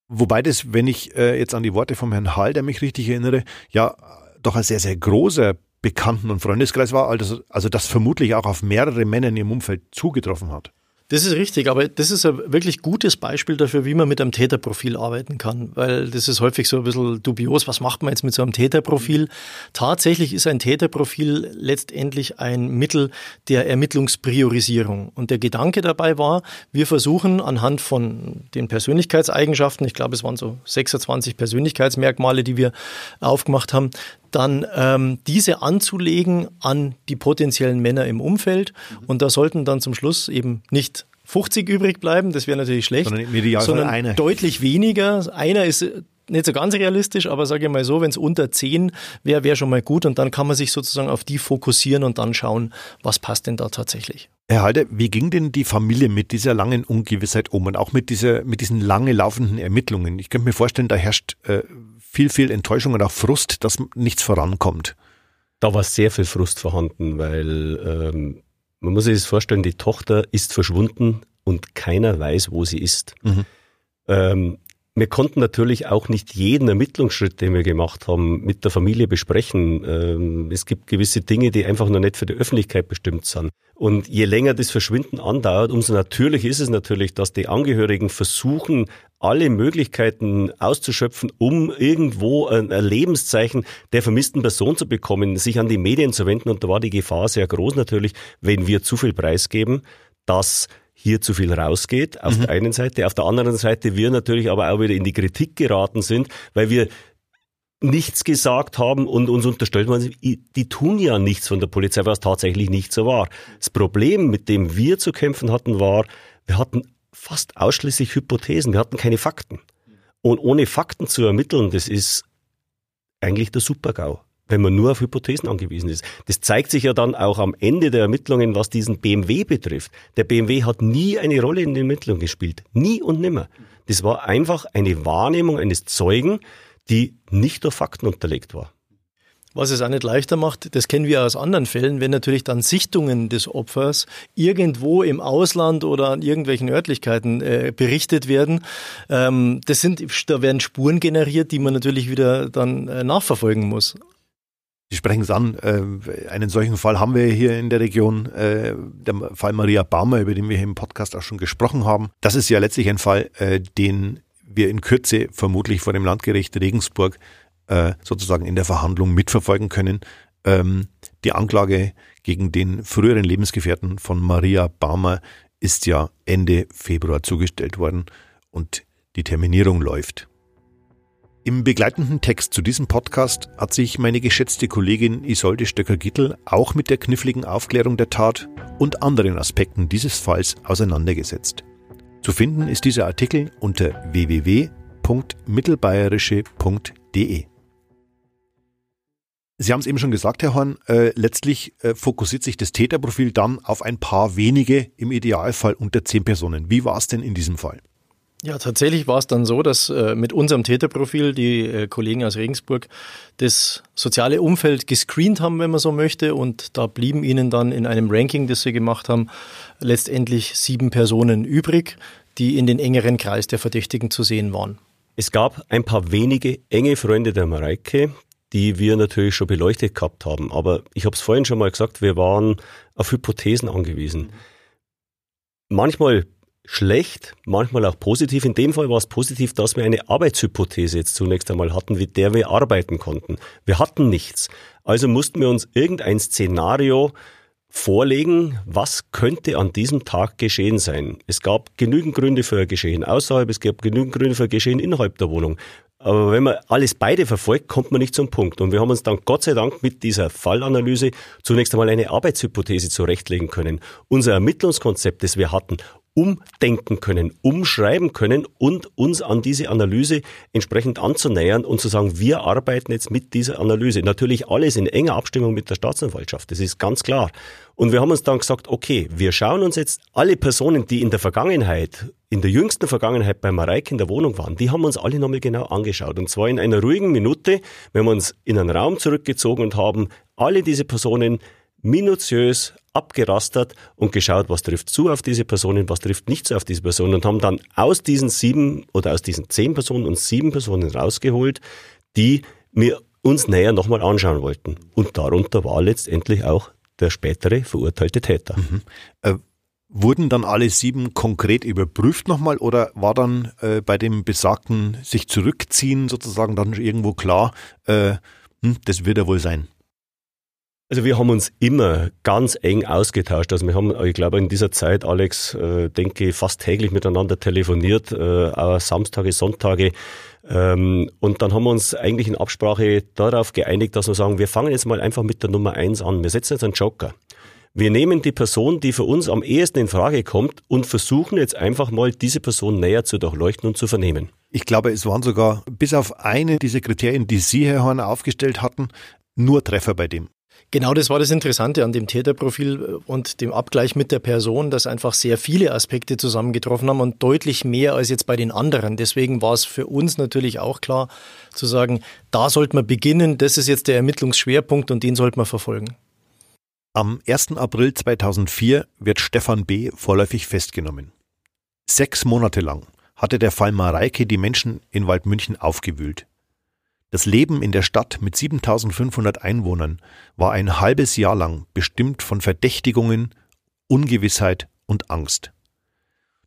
Wobei das, wenn ich äh, jetzt an die Worte vom Herrn Hall, der mich richtig erinnere, ja doch ein sehr, sehr großer Bekannten- und Freundeskreis war, also, also das vermutlich auch auf mehrere Männer in ihrem Umfeld zugetroffen hat. Das ist richtig, aber das ist ein wirklich gutes Beispiel dafür, wie man mit einem Täterprofil arbeiten kann, weil das ist häufig so ein bisschen dubios. Was macht man jetzt mit so einem Täterprofil? Tatsächlich ist ein Täterprofil letztendlich ein Mittel der Ermittlungspriorisierung. Und der Gedanke dabei war, wir versuchen anhand von den Persönlichkeitseigenschaften, ich glaube, es waren so 26 Persönlichkeitsmerkmale, die wir aufgemacht haben, dann ähm, diese anzulegen an die potenziellen Männer im Umfeld. Mhm. Und da sollten dann zum Schluss eben nicht 50 übrig bleiben, das wäre natürlich schlecht, sondern, sondern eine. deutlich weniger. Einer ist nicht so ganz realistisch, aber sage ich mal so, wenn es unter 10 wäre, wäre schon mal gut und dann kann man sich sozusagen auf die fokussieren und dann schauen, was passt denn da tatsächlich. Herr Halder, wie ging denn die Familie mit dieser langen Ungewissheit um und auch mit, dieser, mit diesen lange laufenden Ermittlungen? Ich könnte mir vorstellen, da herrscht äh, viel, viel Enttäuschung und auch Frust, dass nichts vorankommt. Da war sehr viel Frust vorhanden, weil ähm, man muss sich das vorstellen, die Tochter ist verschwunden und keiner weiß, wo sie ist. Mhm. Ähm, wir konnten natürlich auch nicht jeden Ermittlungsschritt, den wir gemacht haben, mit der Familie besprechen. Ähm, es gibt gewisse Dinge, die einfach noch nicht für die Öffentlichkeit bestimmt sind. Und je länger das Verschwinden andauert, umso natürlich ist es natürlich, dass die Angehörigen versuchen, alle Möglichkeiten auszuschöpfen, um irgendwo ein Lebenszeichen der vermissten Person zu bekommen, sich an die Medien zu wenden. Und da war die Gefahr sehr groß natürlich, wenn wir zu viel preisgeben, dass hier zu viel rausgeht, auf mhm. der einen Seite. Auf der anderen Seite wir natürlich aber auch wieder in die Kritik geraten sind, weil wir nichts gesagt haben und uns unterstellt man, die tun ja nichts von der Polizei, was tatsächlich nicht so war. Das Problem, mit dem wir zu kämpfen hatten, war, wir hatten fast ausschließlich Hypothesen, wir hatten keine Fakten. Und ohne Fakten zu ermitteln, das ist eigentlich der Supergau wenn man nur auf Hypothesen angewiesen ist. Das zeigt sich ja dann auch am Ende der Ermittlungen, was diesen BMW betrifft. Der BMW hat nie eine Rolle in den Ermittlungen gespielt. Nie und nimmer. Das war einfach eine Wahrnehmung eines Zeugen, die nicht durch Fakten unterlegt war. Was es auch nicht leichter macht, das kennen wir aus anderen Fällen, wenn natürlich dann Sichtungen des Opfers irgendwo im Ausland oder an irgendwelchen Örtlichkeiten äh, berichtet werden. Ähm, das sind, da werden Spuren generiert, die man natürlich wieder dann äh, nachverfolgen muss. Sie sprechen es an, äh, einen solchen Fall haben wir hier in der Region, äh, der Fall Maria Baumer, über den wir hier im Podcast auch schon gesprochen haben. Das ist ja letztlich ein Fall, äh, den wir in Kürze vermutlich vor dem Landgericht Regensburg äh, sozusagen in der Verhandlung mitverfolgen können. Ähm, die Anklage gegen den früheren Lebensgefährten von Maria Baumer ist ja Ende Februar zugestellt worden und die Terminierung läuft. Im begleitenden Text zu diesem Podcast hat sich meine geschätzte Kollegin Isolde Stöcker-Gittel auch mit der kniffligen Aufklärung der Tat und anderen Aspekten dieses Falls auseinandergesetzt. Zu finden ist dieser Artikel unter www.mittelbayerische.de. Sie haben es eben schon gesagt, Herr Horn, äh, letztlich äh, fokussiert sich das Täterprofil dann auf ein paar wenige, im Idealfall unter zehn Personen. Wie war es denn in diesem Fall? Ja, tatsächlich war es dann so, dass äh, mit unserem Täterprofil die äh, Kollegen aus Regensburg das soziale Umfeld gescreent haben, wenn man so möchte. Und da blieben ihnen dann in einem Ranking, das sie gemacht haben, letztendlich sieben Personen übrig, die in den engeren Kreis der Verdächtigen zu sehen waren. Es gab ein paar wenige enge Freunde der Mareike, die wir natürlich schon beleuchtet gehabt haben. Aber ich habe es vorhin schon mal gesagt, wir waren auf Hypothesen angewiesen. Manchmal schlecht, manchmal auch positiv. In dem Fall war es positiv, dass wir eine Arbeitshypothese jetzt zunächst einmal hatten, mit der wir arbeiten konnten. Wir hatten nichts. Also mussten wir uns irgendein Szenario vorlegen, was könnte an diesem Tag geschehen sein. Es gab genügend Gründe für ein Geschehen außerhalb, es gab genügend Gründe für ein Geschehen innerhalb der Wohnung. Aber wenn man alles beide verfolgt, kommt man nicht zum Punkt. Und wir haben uns dann Gott sei Dank mit dieser Fallanalyse zunächst einmal eine Arbeitshypothese zurechtlegen können. Unser Ermittlungskonzept, das wir hatten, umdenken können, umschreiben können und uns an diese Analyse entsprechend anzunähern und zu sagen, wir arbeiten jetzt mit dieser Analyse. Natürlich alles in enger Abstimmung mit der Staatsanwaltschaft, das ist ganz klar. Und wir haben uns dann gesagt, okay, wir schauen uns jetzt alle Personen, die in der Vergangenheit, in der jüngsten Vergangenheit bei Mareike in der Wohnung waren, die haben uns alle nochmal genau angeschaut. Und zwar in einer ruhigen Minute, wenn wir uns in einen Raum zurückgezogen und haben alle diese Personen minutiös abgerastert und geschaut, was trifft zu auf diese Personen, was trifft nicht zu auf diese Personen und haben dann aus diesen sieben oder aus diesen zehn Personen uns sieben Personen rausgeholt, die wir uns näher nochmal anschauen wollten. Und darunter war letztendlich auch der spätere verurteilte Täter. Mhm. Äh, wurden dann alle sieben konkret überprüft nochmal oder war dann äh, bei dem besagten sich zurückziehen sozusagen dann irgendwo klar, äh, hm, das wird er wohl sein? Also wir haben uns immer ganz eng ausgetauscht. Also wir haben, ich glaube, in dieser Zeit, Alex, äh, denke ich, fast täglich miteinander telefoniert, äh, auch Samstage, Sonntage. Ähm, und dann haben wir uns eigentlich in Absprache darauf geeinigt, dass wir sagen, wir fangen jetzt mal einfach mit der Nummer eins an. Wir setzen jetzt einen Joker. Wir nehmen die Person, die für uns am ehesten in Frage kommt und versuchen jetzt einfach mal, diese Person näher zu durchleuchten und zu vernehmen. Ich glaube, es waren sogar bis auf eine dieser Kriterien, die Sie, Herr Horn, aufgestellt hatten, nur Treffer bei dem. Genau das war das Interessante an dem Täterprofil und dem Abgleich mit der Person, dass einfach sehr viele Aspekte zusammengetroffen haben und deutlich mehr als jetzt bei den anderen. Deswegen war es für uns natürlich auch klar zu sagen, da sollte man beginnen, das ist jetzt der Ermittlungsschwerpunkt und den sollte man verfolgen. Am 1. April 2004 wird Stefan B. vorläufig festgenommen. Sechs Monate lang hatte der Fall Mareike die Menschen in Waldmünchen aufgewühlt. Das Leben in der Stadt mit 7500 Einwohnern war ein halbes Jahr lang bestimmt von Verdächtigungen, Ungewissheit und Angst.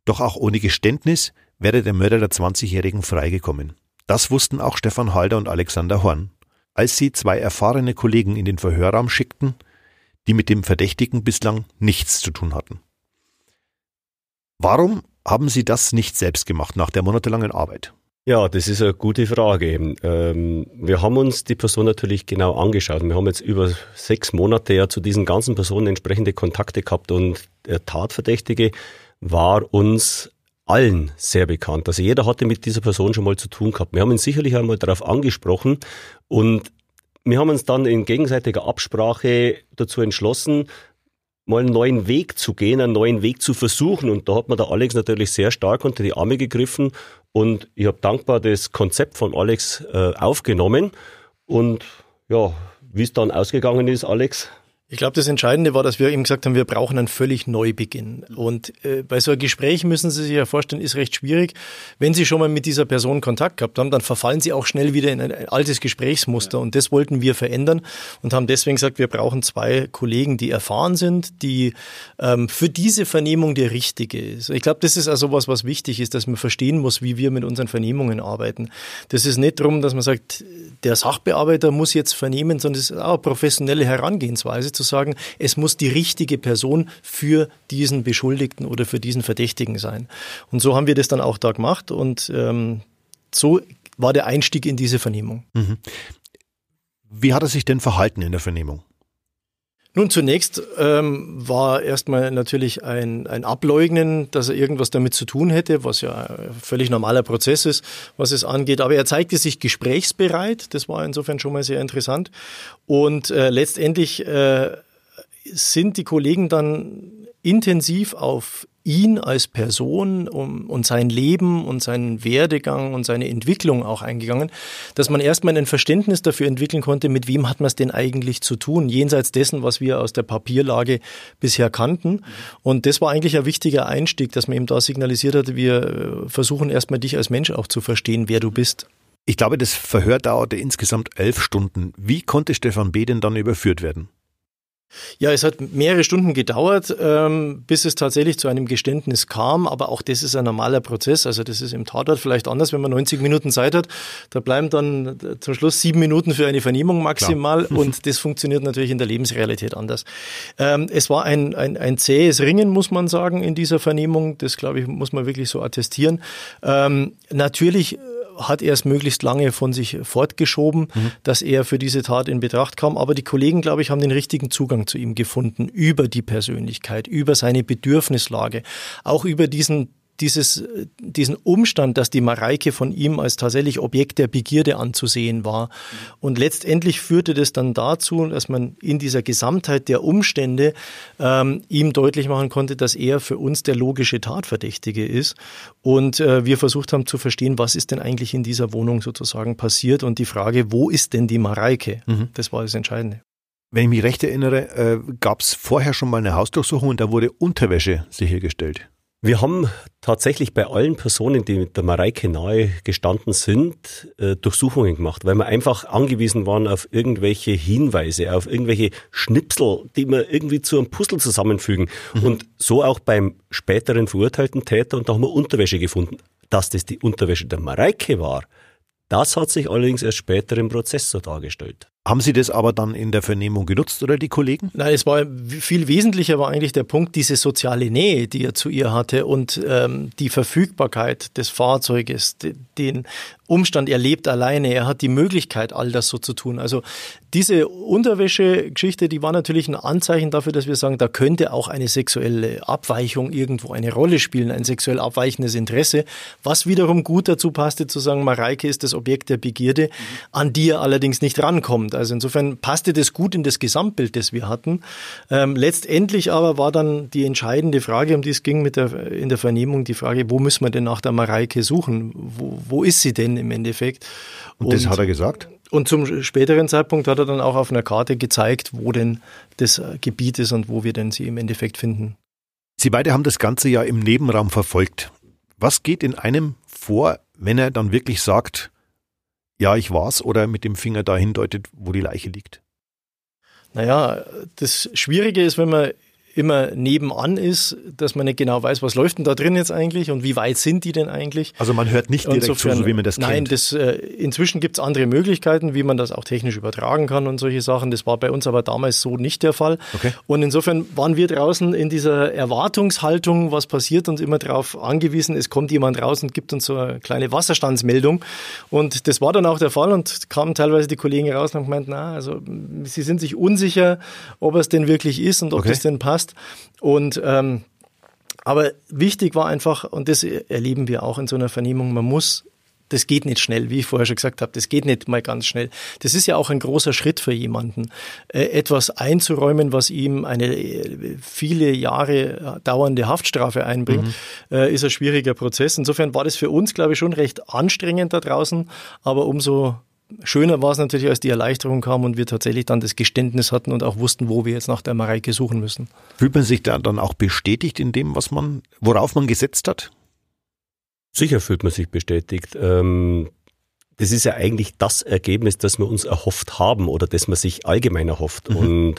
Doch auch ohne Geständnis wäre der Mörder der 20-Jährigen freigekommen. Das wussten auch Stefan Halder und Alexander Horn, als sie zwei erfahrene Kollegen in den Verhörraum schickten, die mit dem Verdächtigen bislang nichts zu tun hatten. Warum haben sie das nicht selbst gemacht nach der monatelangen Arbeit? Ja, das ist eine gute Frage. Ähm, wir haben uns die Person natürlich genau angeschaut. Wir haben jetzt über sechs Monate ja zu diesen ganzen Personen entsprechende Kontakte gehabt und der Tatverdächtige war uns allen sehr bekannt. Also jeder hatte mit dieser Person schon mal zu tun gehabt. Wir haben ihn sicherlich einmal darauf angesprochen und wir haben uns dann in gegenseitiger Absprache dazu entschlossen, mal einen neuen Weg zu gehen, einen neuen Weg zu versuchen. Und da hat mir der Alex natürlich sehr stark unter die Arme gegriffen. Und ich habe dankbar das Konzept von Alex äh, aufgenommen. Und ja, wie es dann ausgegangen ist, Alex, ich glaube, das Entscheidende war, dass wir ihm gesagt haben, wir brauchen einen völlig Neubeginn. Und äh, bei so einem Gespräch müssen Sie sich ja vorstellen, ist recht schwierig. Wenn Sie schon mal mit dieser Person Kontakt gehabt haben, dann verfallen Sie auch schnell wieder in ein altes Gesprächsmuster. Und das wollten wir verändern und haben deswegen gesagt, wir brauchen zwei Kollegen, die erfahren sind, die ähm, für diese Vernehmung der richtige ist. Ich glaube, das ist also was, was wichtig ist, dass man verstehen muss, wie wir mit unseren Vernehmungen arbeiten. Das ist nicht darum, dass man sagt, der Sachbearbeiter muss jetzt vernehmen, sondern es ist auch eine professionelle Herangehensweise zu sagen, es muss die richtige Person für diesen Beschuldigten oder für diesen Verdächtigen sein. Und so haben wir das dann auch da gemacht und ähm, so war der Einstieg in diese Vernehmung. Mhm. Wie hat er sich denn verhalten in der Vernehmung? Nun, zunächst ähm, war erstmal natürlich ein, ein Ableugnen, dass er irgendwas damit zu tun hätte, was ja ein völlig normaler Prozess ist, was es angeht. Aber er zeigte sich gesprächsbereit. Das war insofern schon mal sehr interessant. Und äh, letztendlich äh, sind die Kollegen dann intensiv auf ihn als Person und sein Leben und seinen Werdegang und seine Entwicklung auch eingegangen, dass man erstmal ein Verständnis dafür entwickeln konnte, mit wem hat man es denn eigentlich zu tun, jenseits dessen, was wir aus der Papierlage bisher kannten. Und das war eigentlich ein wichtiger Einstieg, dass man eben da signalisiert hat, wir äh, versuchen erstmal dich als Mensch auch zu verstehen, wer du bist. Ich glaube, das Verhör dauerte insgesamt elf Stunden. Wie konnte Stefan B. denn dann überführt werden? Ja, es hat mehrere Stunden gedauert, ähm, bis es tatsächlich zu einem Geständnis kam. Aber auch das ist ein normaler Prozess. Also das ist im Tatort vielleicht anders, wenn man 90 Minuten Zeit hat. Da bleiben dann zum Schluss sieben Minuten für eine Vernehmung maximal. (laughs) Und das funktioniert natürlich in der Lebensrealität anders. Ähm, es war ein, ein, ein zähes Ringen, muss man sagen, in dieser Vernehmung. Das, glaube ich, muss man wirklich so attestieren. Ähm, natürlich hat er es möglichst lange von sich fortgeschoben, mhm. dass er für diese Tat in Betracht kam. Aber die Kollegen, glaube ich, haben den richtigen Zugang zu ihm gefunden über die Persönlichkeit, über seine Bedürfnislage, auch über diesen dieses, diesen Umstand, dass die Mareike von ihm als tatsächlich Objekt der Begierde anzusehen war. Und letztendlich führte das dann dazu, dass man in dieser Gesamtheit der Umstände ähm, ihm deutlich machen konnte, dass er für uns der logische Tatverdächtige ist. Und äh, wir versucht haben zu verstehen, was ist denn eigentlich in dieser Wohnung sozusagen passiert und die Frage, wo ist denn die Mareike? Mhm. Das war das Entscheidende. Wenn ich mich recht erinnere, äh, gab es vorher schon mal eine Hausdurchsuchung und da wurde Unterwäsche sichergestellt. Wir haben tatsächlich bei allen Personen, die mit der Mareike nahe gestanden sind, äh, Durchsuchungen gemacht, weil wir einfach angewiesen waren auf irgendwelche Hinweise, auf irgendwelche Schnipsel, die wir irgendwie zu einem Puzzle zusammenfügen. Mhm. Und so auch beim späteren verurteilten Täter und da haben wir Unterwäsche gefunden. Dass das die Unterwäsche der Mareike war, das hat sich allerdings erst später im Prozess so dargestellt. Haben Sie das aber dann in der Vernehmung genutzt oder die Kollegen? Nein, es war viel wesentlicher war eigentlich der Punkt, diese soziale Nähe, die er zu ihr hatte und ähm, die Verfügbarkeit des Fahrzeuges, den Umstand, er lebt alleine, er hat die Möglichkeit, all das so zu tun. Also diese Unterwäsche-Geschichte, die war natürlich ein Anzeichen dafür, dass wir sagen, da könnte auch eine sexuelle Abweichung irgendwo eine Rolle spielen, ein sexuell abweichendes Interesse, was wiederum gut dazu passte zu sagen, Mareike ist das Objekt der Begierde, an die er allerdings nicht rankommt. Also insofern passte das gut in das Gesamtbild, das wir hatten. Ähm, letztendlich aber war dann die entscheidende Frage, um die es ging mit der, in der Vernehmung, die Frage, wo müssen wir denn nach der Mareike suchen? Wo, wo ist sie denn im Endeffekt. Und, und das hat er gesagt? Und zum späteren Zeitpunkt hat er dann auch auf einer Karte gezeigt, wo denn das Gebiet ist und wo wir denn sie im Endeffekt finden. Sie beide haben das Ganze ja im Nebenraum verfolgt. Was geht in einem vor, wenn er dann wirklich sagt, ja, ich war's, oder mit dem Finger dahin deutet, wo die Leiche liegt? Naja, das Schwierige ist, wenn man immer nebenan ist, dass man nicht genau weiß, was läuft denn da drin jetzt eigentlich und wie weit sind die denn eigentlich. Also man hört nicht direkt Insofern, zu, so wie man das kennt. Nein, das, äh, inzwischen gibt es andere Möglichkeiten, wie man das auch technisch übertragen kann und solche Sachen. Das war bei uns aber damals so nicht der Fall. Okay. Und insofern waren wir draußen in dieser Erwartungshaltung, was passiert und immer darauf angewiesen, es kommt jemand raus und gibt uns so eine kleine Wasserstandsmeldung. Und das war dann auch der Fall und kamen teilweise die Kollegen raus und haben gemeint, na, also sie sind sich unsicher, ob es denn wirklich ist und ob okay. das denn passt passt. Und ähm, aber wichtig war einfach, und das erleben wir auch in so einer Vernehmung, man muss das geht nicht schnell, wie ich vorher schon gesagt habe, das geht nicht mal ganz schnell. Das ist ja auch ein großer Schritt für jemanden, äh, etwas einzuräumen, was ihm eine äh, viele Jahre dauernde Haftstrafe einbringt, mhm. Äh, ist ein schwieriger Prozess. Insofern war das für uns, glaube ich, schon recht anstrengend da draußen, aber umso Schöner war es natürlich, als die Erleichterung kam und wir tatsächlich dann das Geständnis hatten und auch wussten, wo wir jetzt nach der Mareike suchen müssen. Fühlt man sich da dann auch bestätigt in dem, was man, worauf man gesetzt hat? Sicher fühlt man sich bestätigt. Ähm, das ist ja eigentlich das Ergebnis, das wir uns erhofft haben oder das man sich allgemein erhofft. Mhm. Und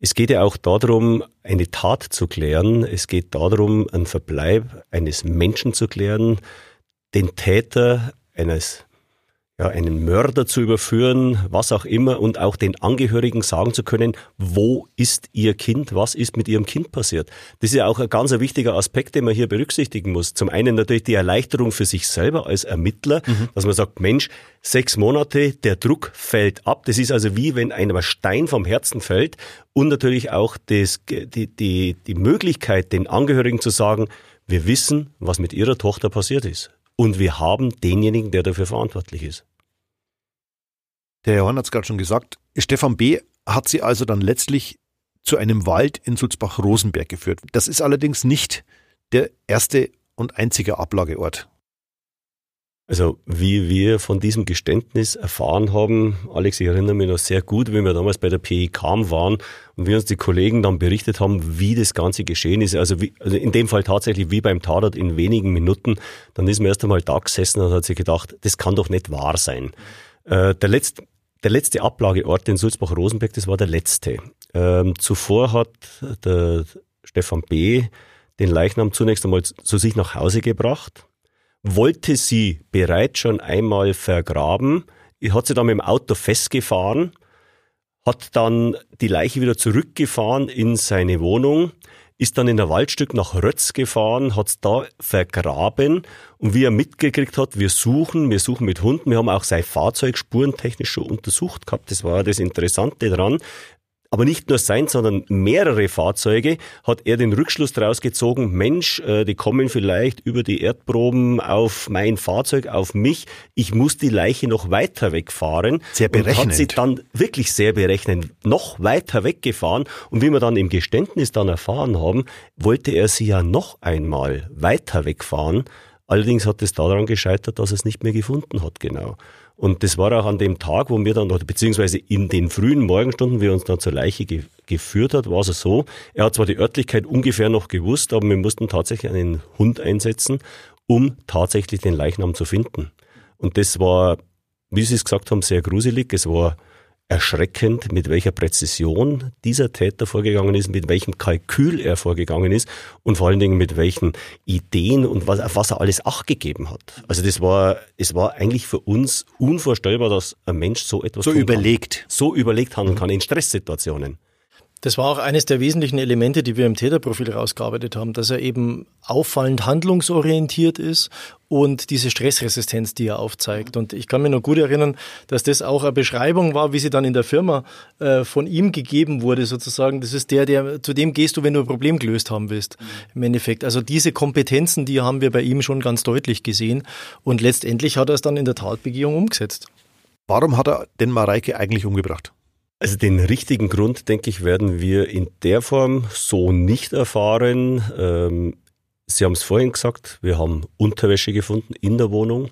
es geht ja auch darum, eine Tat zu klären. Es geht darum, einen Verbleib eines Menschen zu klären, den Täter eines ja, einen Mörder zu überführen, was auch immer, und auch den Angehörigen sagen zu können, wo ist ihr Kind, was ist mit ihrem Kind passiert. Das ist ja auch ein ganz wichtiger Aspekt, den man hier berücksichtigen muss. Zum einen natürlich die Erleichterung für sich selber als Ermittler, mhm. dass man sagt, Mensch, sechs Monate, der Druck fällt ab. Das ist also wie wenn einem ein Stein vom Herzen fällt und natürlich auch das, die, die, die Möglichkeit, den Angehörigen zu sagen, wir wissen, was mit ihrer Tochter passiert ist. Und wir haben denjenigen, der dafür verantwortlich ist. Der Herr Horn hat es gerade schon gesagt. Stefan B. hat sie also dann letztlich zu einem Wald in Sulzbach-Rosenberg geführt. Das ist allerdings nicht der erste und einzige Ablageort. Also wie wir von diesem Geständnis erfahren haben, Alex, ich erinnere mich noch sehr gut, wie wir damals bei der PEK waren und wir uns die Kollegen dann berichtet haben, wie das Ganze geschehen ist. Also, wie, also in dem Fall tatsächlich wie beim Tatort in wenigen Minuten. Dann ist man erst einmal da gesessen und hat sich gedacht, das kann doch nicht wahr sein. Äh, der, letzte, der letzte Ablageort in Sulzbach-Rosenberg, das war der letzte. Ähm, zuvor hat der Stefan B. den Leichnam zunächst einmal zu sich nach Hause gebracht wollte sie bereits schon einmal vergraben, hat sie dann mit dem Auto festgefahren, hat dann die Leiche wieder zurückgefahren in seine Wohnung, ist dann in der Waldstück nach Rötz gefahren, hat es da vergraben. Und wie er mitgekriegt hat, wir suchen, wir suchen mit Hunden, wir haben auch sein Fahrzeug spurentechnisch schon untersucht gehabt, das war das Interessante dran aber nicht nur sein, sondern mehrere Fahrzeuge, hat er den Rückschluss daraus gezogen, Mensch, äh, die kommen vielleicht über die Erdproben auf mein Fahrzeug, auf mich, ich muss die Leiche noch weiter wegfahren. Sehr berechnend. Und hat sie dann wirklich sehr berechnend noch weiter weggefahren und wie wir dann im Geständnis dann erfahren haben, wollte er sie ja noch einmal weiter wegfahren. Allerdings hat es daran gescheitert, dass es nicht mehr gefunden hat, genau. Und das war auch an dem Tag, wo wir dann, beziehungsweise in den frühen Morgenstunden, wie er uns dann zur Leiche ge geführt hat, war es so, er hat zwar die Örtlichkeit ungefähr noch gewusst, aber wir mussten tatsächlich einen Hund einsetzen, um tatsächlich den Leichnam zu finden. Und das war, wie Sie es gesagt haben, sehr gruselig. Es war erschreckend, mit welcher Präzision dieser Täter vorgegangen ist, mit welchem Kalkül er vorgegangen ist und vor allen Dingen mit welchen Ideen und was, auf was er alles Acht gegeben hat. Also das war, es war eigentlich für uns unvorstellbar, dass ein Mensch so etwas so überlegt, kann. so überlegt handeln kann in Stresssituationen. Das war auch eines der wesentlichen Elemente, die wir im Täterprofil rausgearbeitet haben, dass er eben auffallend handlungsorientiert ist und diese Stressresistenz, die er aufzeigt. Und ich kann mich noch gut erinnern, dass das auch eine Beschreibung war, wie sie dann in der Firma äh, von ihm gegeben wurde, sozusagen. Das ist der, der, zu dem gehst du, wenn du ein Problem gelöst haben willst, im Endeffekt. Also diese Kompetenzen, die haben wir bei ihm schon ganz deutlich gesehen. Und letztendlich hat er es dann in der Tatbegehung umgesetzt. Warum hat er denn Mareike eigentlich umgebracht? Also den richtigen Grund, denke ich, werden wir in der Form so nicht erfahren. Ähm, Sie haben es vorhin gesagt, wir haben Unterwäsche gefunden in der Wohnung.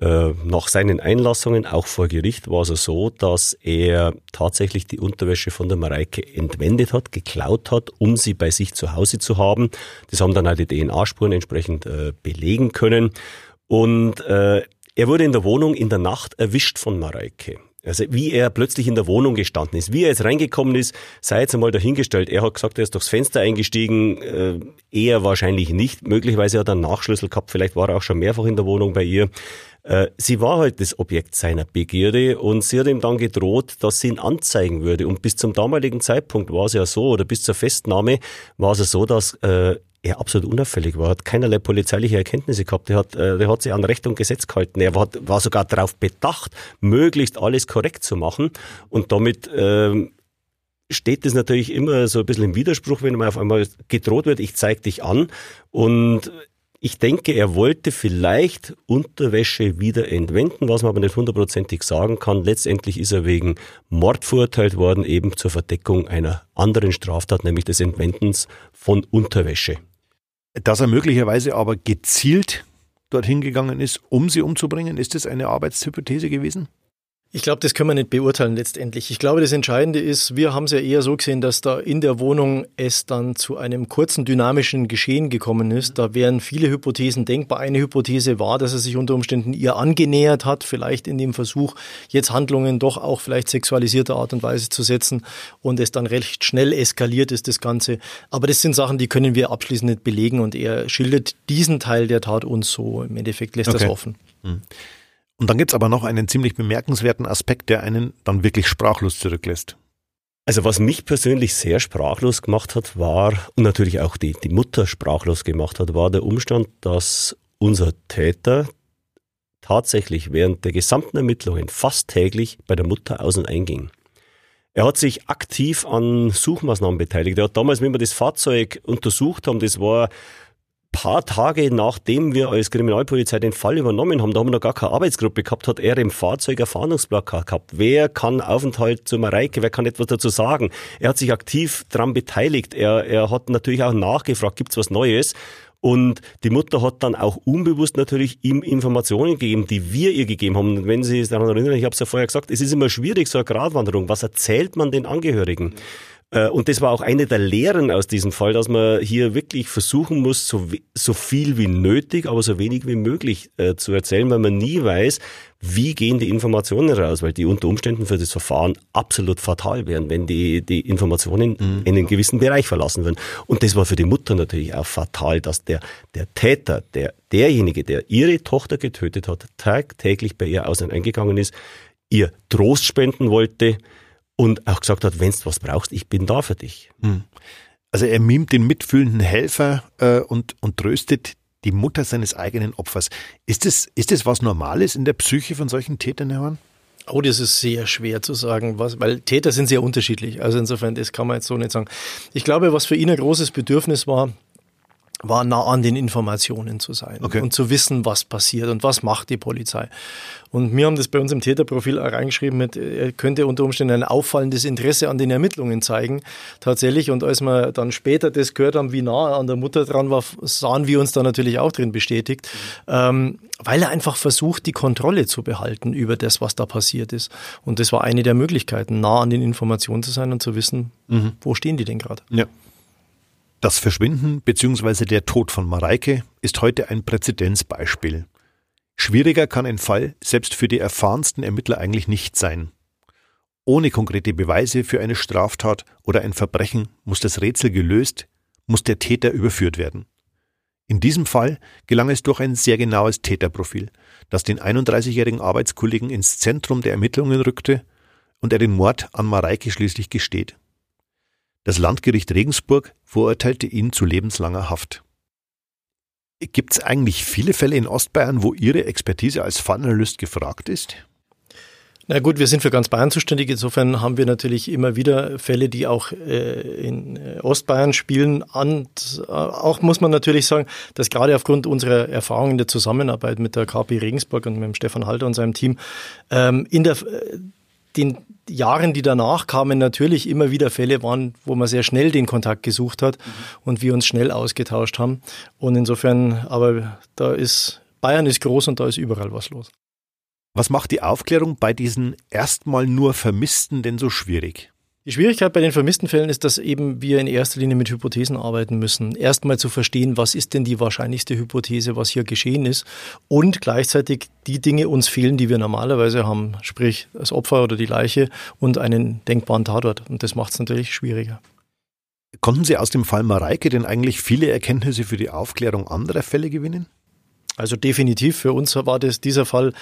Äh, nach seinen Einlassungen, auch vor Gericht, war es so, dass er tatsächlich die Unterwäsche von der Mareike entwendet hat, geklaut hat, um sie bei sich zu Hause zu haben. Das haben dann auch die DNA-Spuren entsprechend äh, belegen können. Und äh, er wurde in der Wohnung in der Nacht erwischt von Mareike. Also wie er plötzlich in der Wohnung gestanden ist, wie er jetzt reingekommen ist, sei jetzt einmal dahingestellt. Er hat gesagt, er ist durchs Fenster eingestiegen, äh, eher wahrscheinlich nicht. Möglicherweise hat er einen Nachschlüssel gehabt, vielleicht war er auch schon mehrfach in der Wohnung bei ihr. Äh, sie war halt das Objekt seiner Begierde und sie hat ihm dann gedroht, dass sie ihn anzeigen würde. Und bis zum damaligen Zeitpunkt war es ja so, oder bis zur Festnahme war es ja so, dass äh, er absolut unauffällig war, hat keinerlei polizeiliche Erkenntnisse gehabt. Er hat, äh, er hat sich an Recht und Gesetz gehalten. Er war, war sogar darauf bedacht, möglichst alles korrekt zu machen. Und damit ähm, steht es natürlich immer so ein bisschen im Widerspruch, wenn man auf einmal gedroht wird, ich zeig dich an. Und ich denke, er wollte vielleicht Unterwäsche wieder entwenden, was man aber nicht hundertprozentig sagen kann. Letztendlich ist er wegen Mord verurteilt worden, eben zur Verdeckung einer anderen Straftat, nämlich des Entwendens von Unterwäsche. Dass er möglicherweise aber gezielt dorthin gegangen ist, um sie umzubringen, ist das eine Arbeitshypothese gewesen? Ich glaube, das können wir nicht beurteilen letztendlich. Ich glaube, das Entscheidende ist, wir haben es ja eher so gesehen, dass da in der Wohnung es dann zu einem kurzen dynamischen Geschehen gekommen ist. Da wären viele Hypothesen denkbar. Eine Hypothese war, dass er sich unter Umständen ihr angenähert hat, vielleicht in dem Versuch, jetzt Handlungen doch auch vielleicht sexualisierter Art und Weise zu setzen und es dann recht schnell eskaliert ist, das Ganze. Aber das sind Sachen, die können wir abschließend nicht belegen und er schildert diesen Teil der Tat uns so. Im Endeffekt lässt okay. das offen. Hm. Und dann gibt's aber noch einen ziemlich bemerkenswerten Aspekt, der einen dann wirklich sprachlos zurücklässt. Also was mich persönlich sehr sprachlos gemacht hat, war, und natürlich auch die, die Mutter sprachlos gemacht hat, war der Umstand, dass unser Täter tatsächlich während der gesamten Ermittlungen fast täglich bei der Mutter aus und einging. Er hat sich aktiv an Suchmaßnahmen beteiligt. Er hat damals, wenn wir das Fahrzeug untersucht haben, das war paar Tage nachdem wir als Kriminalpolizei den Fall übernommen haben, da haben wir noch gar keine Arbeitsgruppe gehabt, hat er im Fahrzeug ein gehabt. Wer kann Aufenthalt zu Mareike, wer kann etwas dazu sagen? Er hat sich aktiv daran beteiligt. Er, er hat natürlich auch nachgefragt, gibt's was Neues? Und die Mutter hat dann auch unbewusst natürlich ihm Informationen gegeben, die wir ihr gegeben haben. Und wenn Sie sich daran erinnern, ich habe es ja vorher gesagt, es ist immer schwierig, so eine Gratwanderung. Was erzählt man den Angehörigen? Äh, und das war auch eine der Lehren aus diesem Fall, dass man hier wirklich versuchen muss, so, so viel wie nötig, aber so wenig wie möglich äh, zu erzählen, weil man nie weiß, wie gehen die Informationen raus, weil die unter Umständen für das Verfahren absolut fatal wären, wenn die, die Informationen mhm. in einen gewissen Bereich verlassen würden. Und das war für die Mutter natürlich auch fatal, dass der, der Täter, der, derjenige, der ihre Tochter getötet hat, tagtäglich bei ihr aus und eingegangen ist, ihr Trost spenden wollte, und auch gesagt hat, wenn du was brauchst, ich bin da für dich. Hm. Also er mimt den mitfühlenden Helfer äh, und, und tröstet die Mutter seines eigenen Opfers. Ist das, ist das was Normales in der Psyche von solchen Tätern, Herr Horn? Oh, das ist sehr schwer zu sagen, was, weil Täter sind sehr unterschiedlich. Also insofern, das kann man jetzt so nicht sagen. Ich glaube, was für ihn ein großes Bedürfnis war, war nah an den Informationen zu sein okay. und zu wissen, was passiert und was macht die Polizei. Und wir haben das bei uns im Täterprofil auch reingeschrieben mit, er könnte unter Umständen ein auffallendes Interesse an den Ermittlungen zeigen. Tatsächlich. Und als wir dann später das gehört haben, wie nah er an der Mutter dran war, sahen wir uns da natürlich auch drin bestätigt, ähm, weil er einfach versucht, die Kontrolle zu behalten über das, was da passiert ist. Und das war eine der Möglichkeiten, nah an den Informationen zu sein und zu wissen, mhm. wo stehen die denn gerade. Ja. Das Verschwinden bzw. der Tod von Mareike ist heute ein Präzedenzbeispiel. Schwieriger kann ein Fall selbst für die erfahrensten Ermittler eigentlich nicht sein. Ohne konkrete Beweise für eine Straftat oder ein Verbrechen muss das Rätsel gelöst, muss der Täter überführt werden. In diesem Fall gelang es durch ein sehr genaues Täterprofil, das den 31-jährigen Arbeitskollegen ins Zentrum der Ermittlungen rückte und er den Mord an Mareike schließlich gesteht. Das Landgericht Regensburg verurteilte ihn zu lebenslanger Haft. Gibt es eigentlich viele Fälle in Ostbayern, wo Ihre Expertise als Fallanalyst gefragt ist? Na gut, wir sind für ganz Bayern zuständig. Insofern haben wir natürlich immer wieder Fälle, die auch äh, in äh, Ostbayern spielen. Und äh, auch muss man natürlich sagen, dass gerade aufgrund unserer Erfahrungen in der Zusammenarbeit mit der KP Regensburg und mit dem Stefan Halter und seinem Team ähm, in der den Jahren, die danach kamen, natürlich immer wieder Fälle waren, wo man sehr schnell den Kontakt gesucht hat mhm. und wir uns schnell ausgetauscht haben. Und insofern, aber da ist, Bayern ist groß und da ist überall was los. Was macht die Aufklärung bei diesen erstmal nur Vermissten denn so schwierig? Die Schwierigkeit bei den vermissten Fällen ist, dass eben wir in erster Linie mit Hypothesen arbeiten müssen. Erstmal zu verstehen, was ist denn die wahrscheinlichste Hypothese, was hier geschehen ist und gleichzeitig die Dinge uns fehlen, die wir normalerweise haben, sprich das Opfer oder die Leiche und einen denkbaren Tatort. Und das macht es natürlich schwieriger. Konnten Sie aus dem Fall Mareike denn eigentlich viele Erkenntnisse für die Aufklärung anderer Fälle gewinnen? Also definitiv für uns war das dieser Fall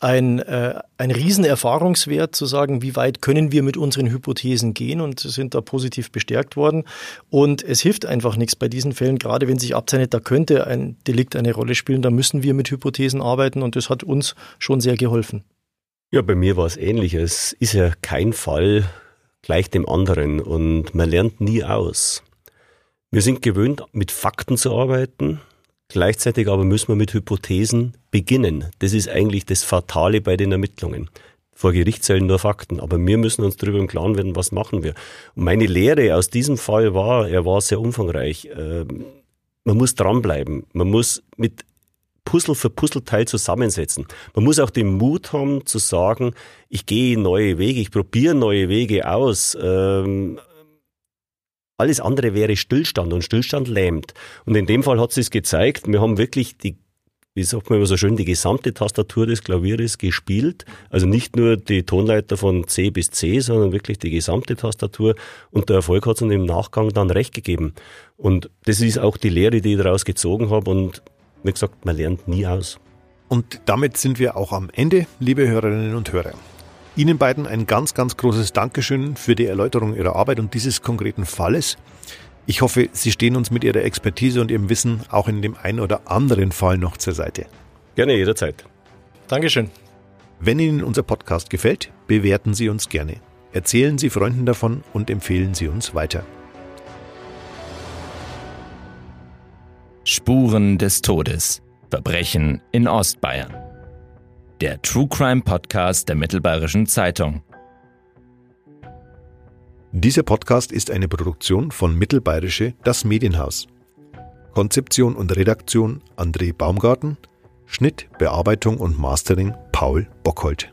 ein, äh, ein Riesenerfahrungswert zu sagen, wie weit können wir mit unseren Hypothesen gehen und sind da positiv bestärkt worden. Und es hilft einfach nichts bei diesen Fällen, gerade wenn sich abzeichnet, da könnte ein Delikt eine Rolle spielen, da müssen wir mit Hypothesen arbeiten und das hat uns schon sehr geholfen. Ja, bei mir war es ähnlich. Es ist ja kein Fall gleich dem anderen und man lernt nie aus. Wir sind gewöhnt, mit Fakten zu arbeiten Gleichzeitig aber müssen wir mit Hypothesen beginnen. Das ist eigentlich das Fatale bei den Ermittlungen. Vor Gericht zählen nur Fakten, aber wir müssen uns darüber im Klaren werden, was machen wir. Und meine Lehre aus diesem Fall war, er war sehr umfangreich. Ähm, man muss dranbleiben. Man muss mit Puzzle für Puzzleteil zusammensetzen. Man muss auch den Mut haben zu sagen, ich gehe neue Wege, ich probiere neue Wege aus. Ähm, alles andere wäre Stillstand und Stillstand lähmt. Und in dem Fall hat es gezeigt, wir haben wirklich die wie sagt man immer so schön, die gesamte Tastatur des Klavieres gespielt. Also nicht nur die Tonleiter von C bis C, sondern wirklich die gesamte Tastatur. Und der Erfolg hat uns im Nachgang dann recht gegeben. Und das ist auch die Lehre, die ich daraus gezogen habe. Und wie gesagt, man lernt nie aus. Und damit sind wir auch am Ende, liebe Hörerinnen und Hörer. Ihnen beiden ein ganz, ganz großes Dankeschön für die Erläuterung Ihrer Arbeit und dieses konkreten Falles. Ich hoffe, Sie stehen uns mit Ihrer Expertise und Ihrem Wissen auch in dem einen oder anderen Fall noch zur Seite. Gerne, jederzeit. Dankeschön. Wenn Ihnen unser Podcast gefällt, bewerten Sie uns gerne. Erzählen Sie Freunden davon und empfehlen Sie uns weiter. Spuren des Todes. Verbrechen in Ostbayern der True Crime Podcast der Mittelbayerischen Zeitung. Dieser Podcast ist eine Produktion von Mittelbayerische Das Medienhaus. Konzeption und Redaktion André Baumgarten, Schnitt, Bearbeitung und Mastering Paul Bockholt.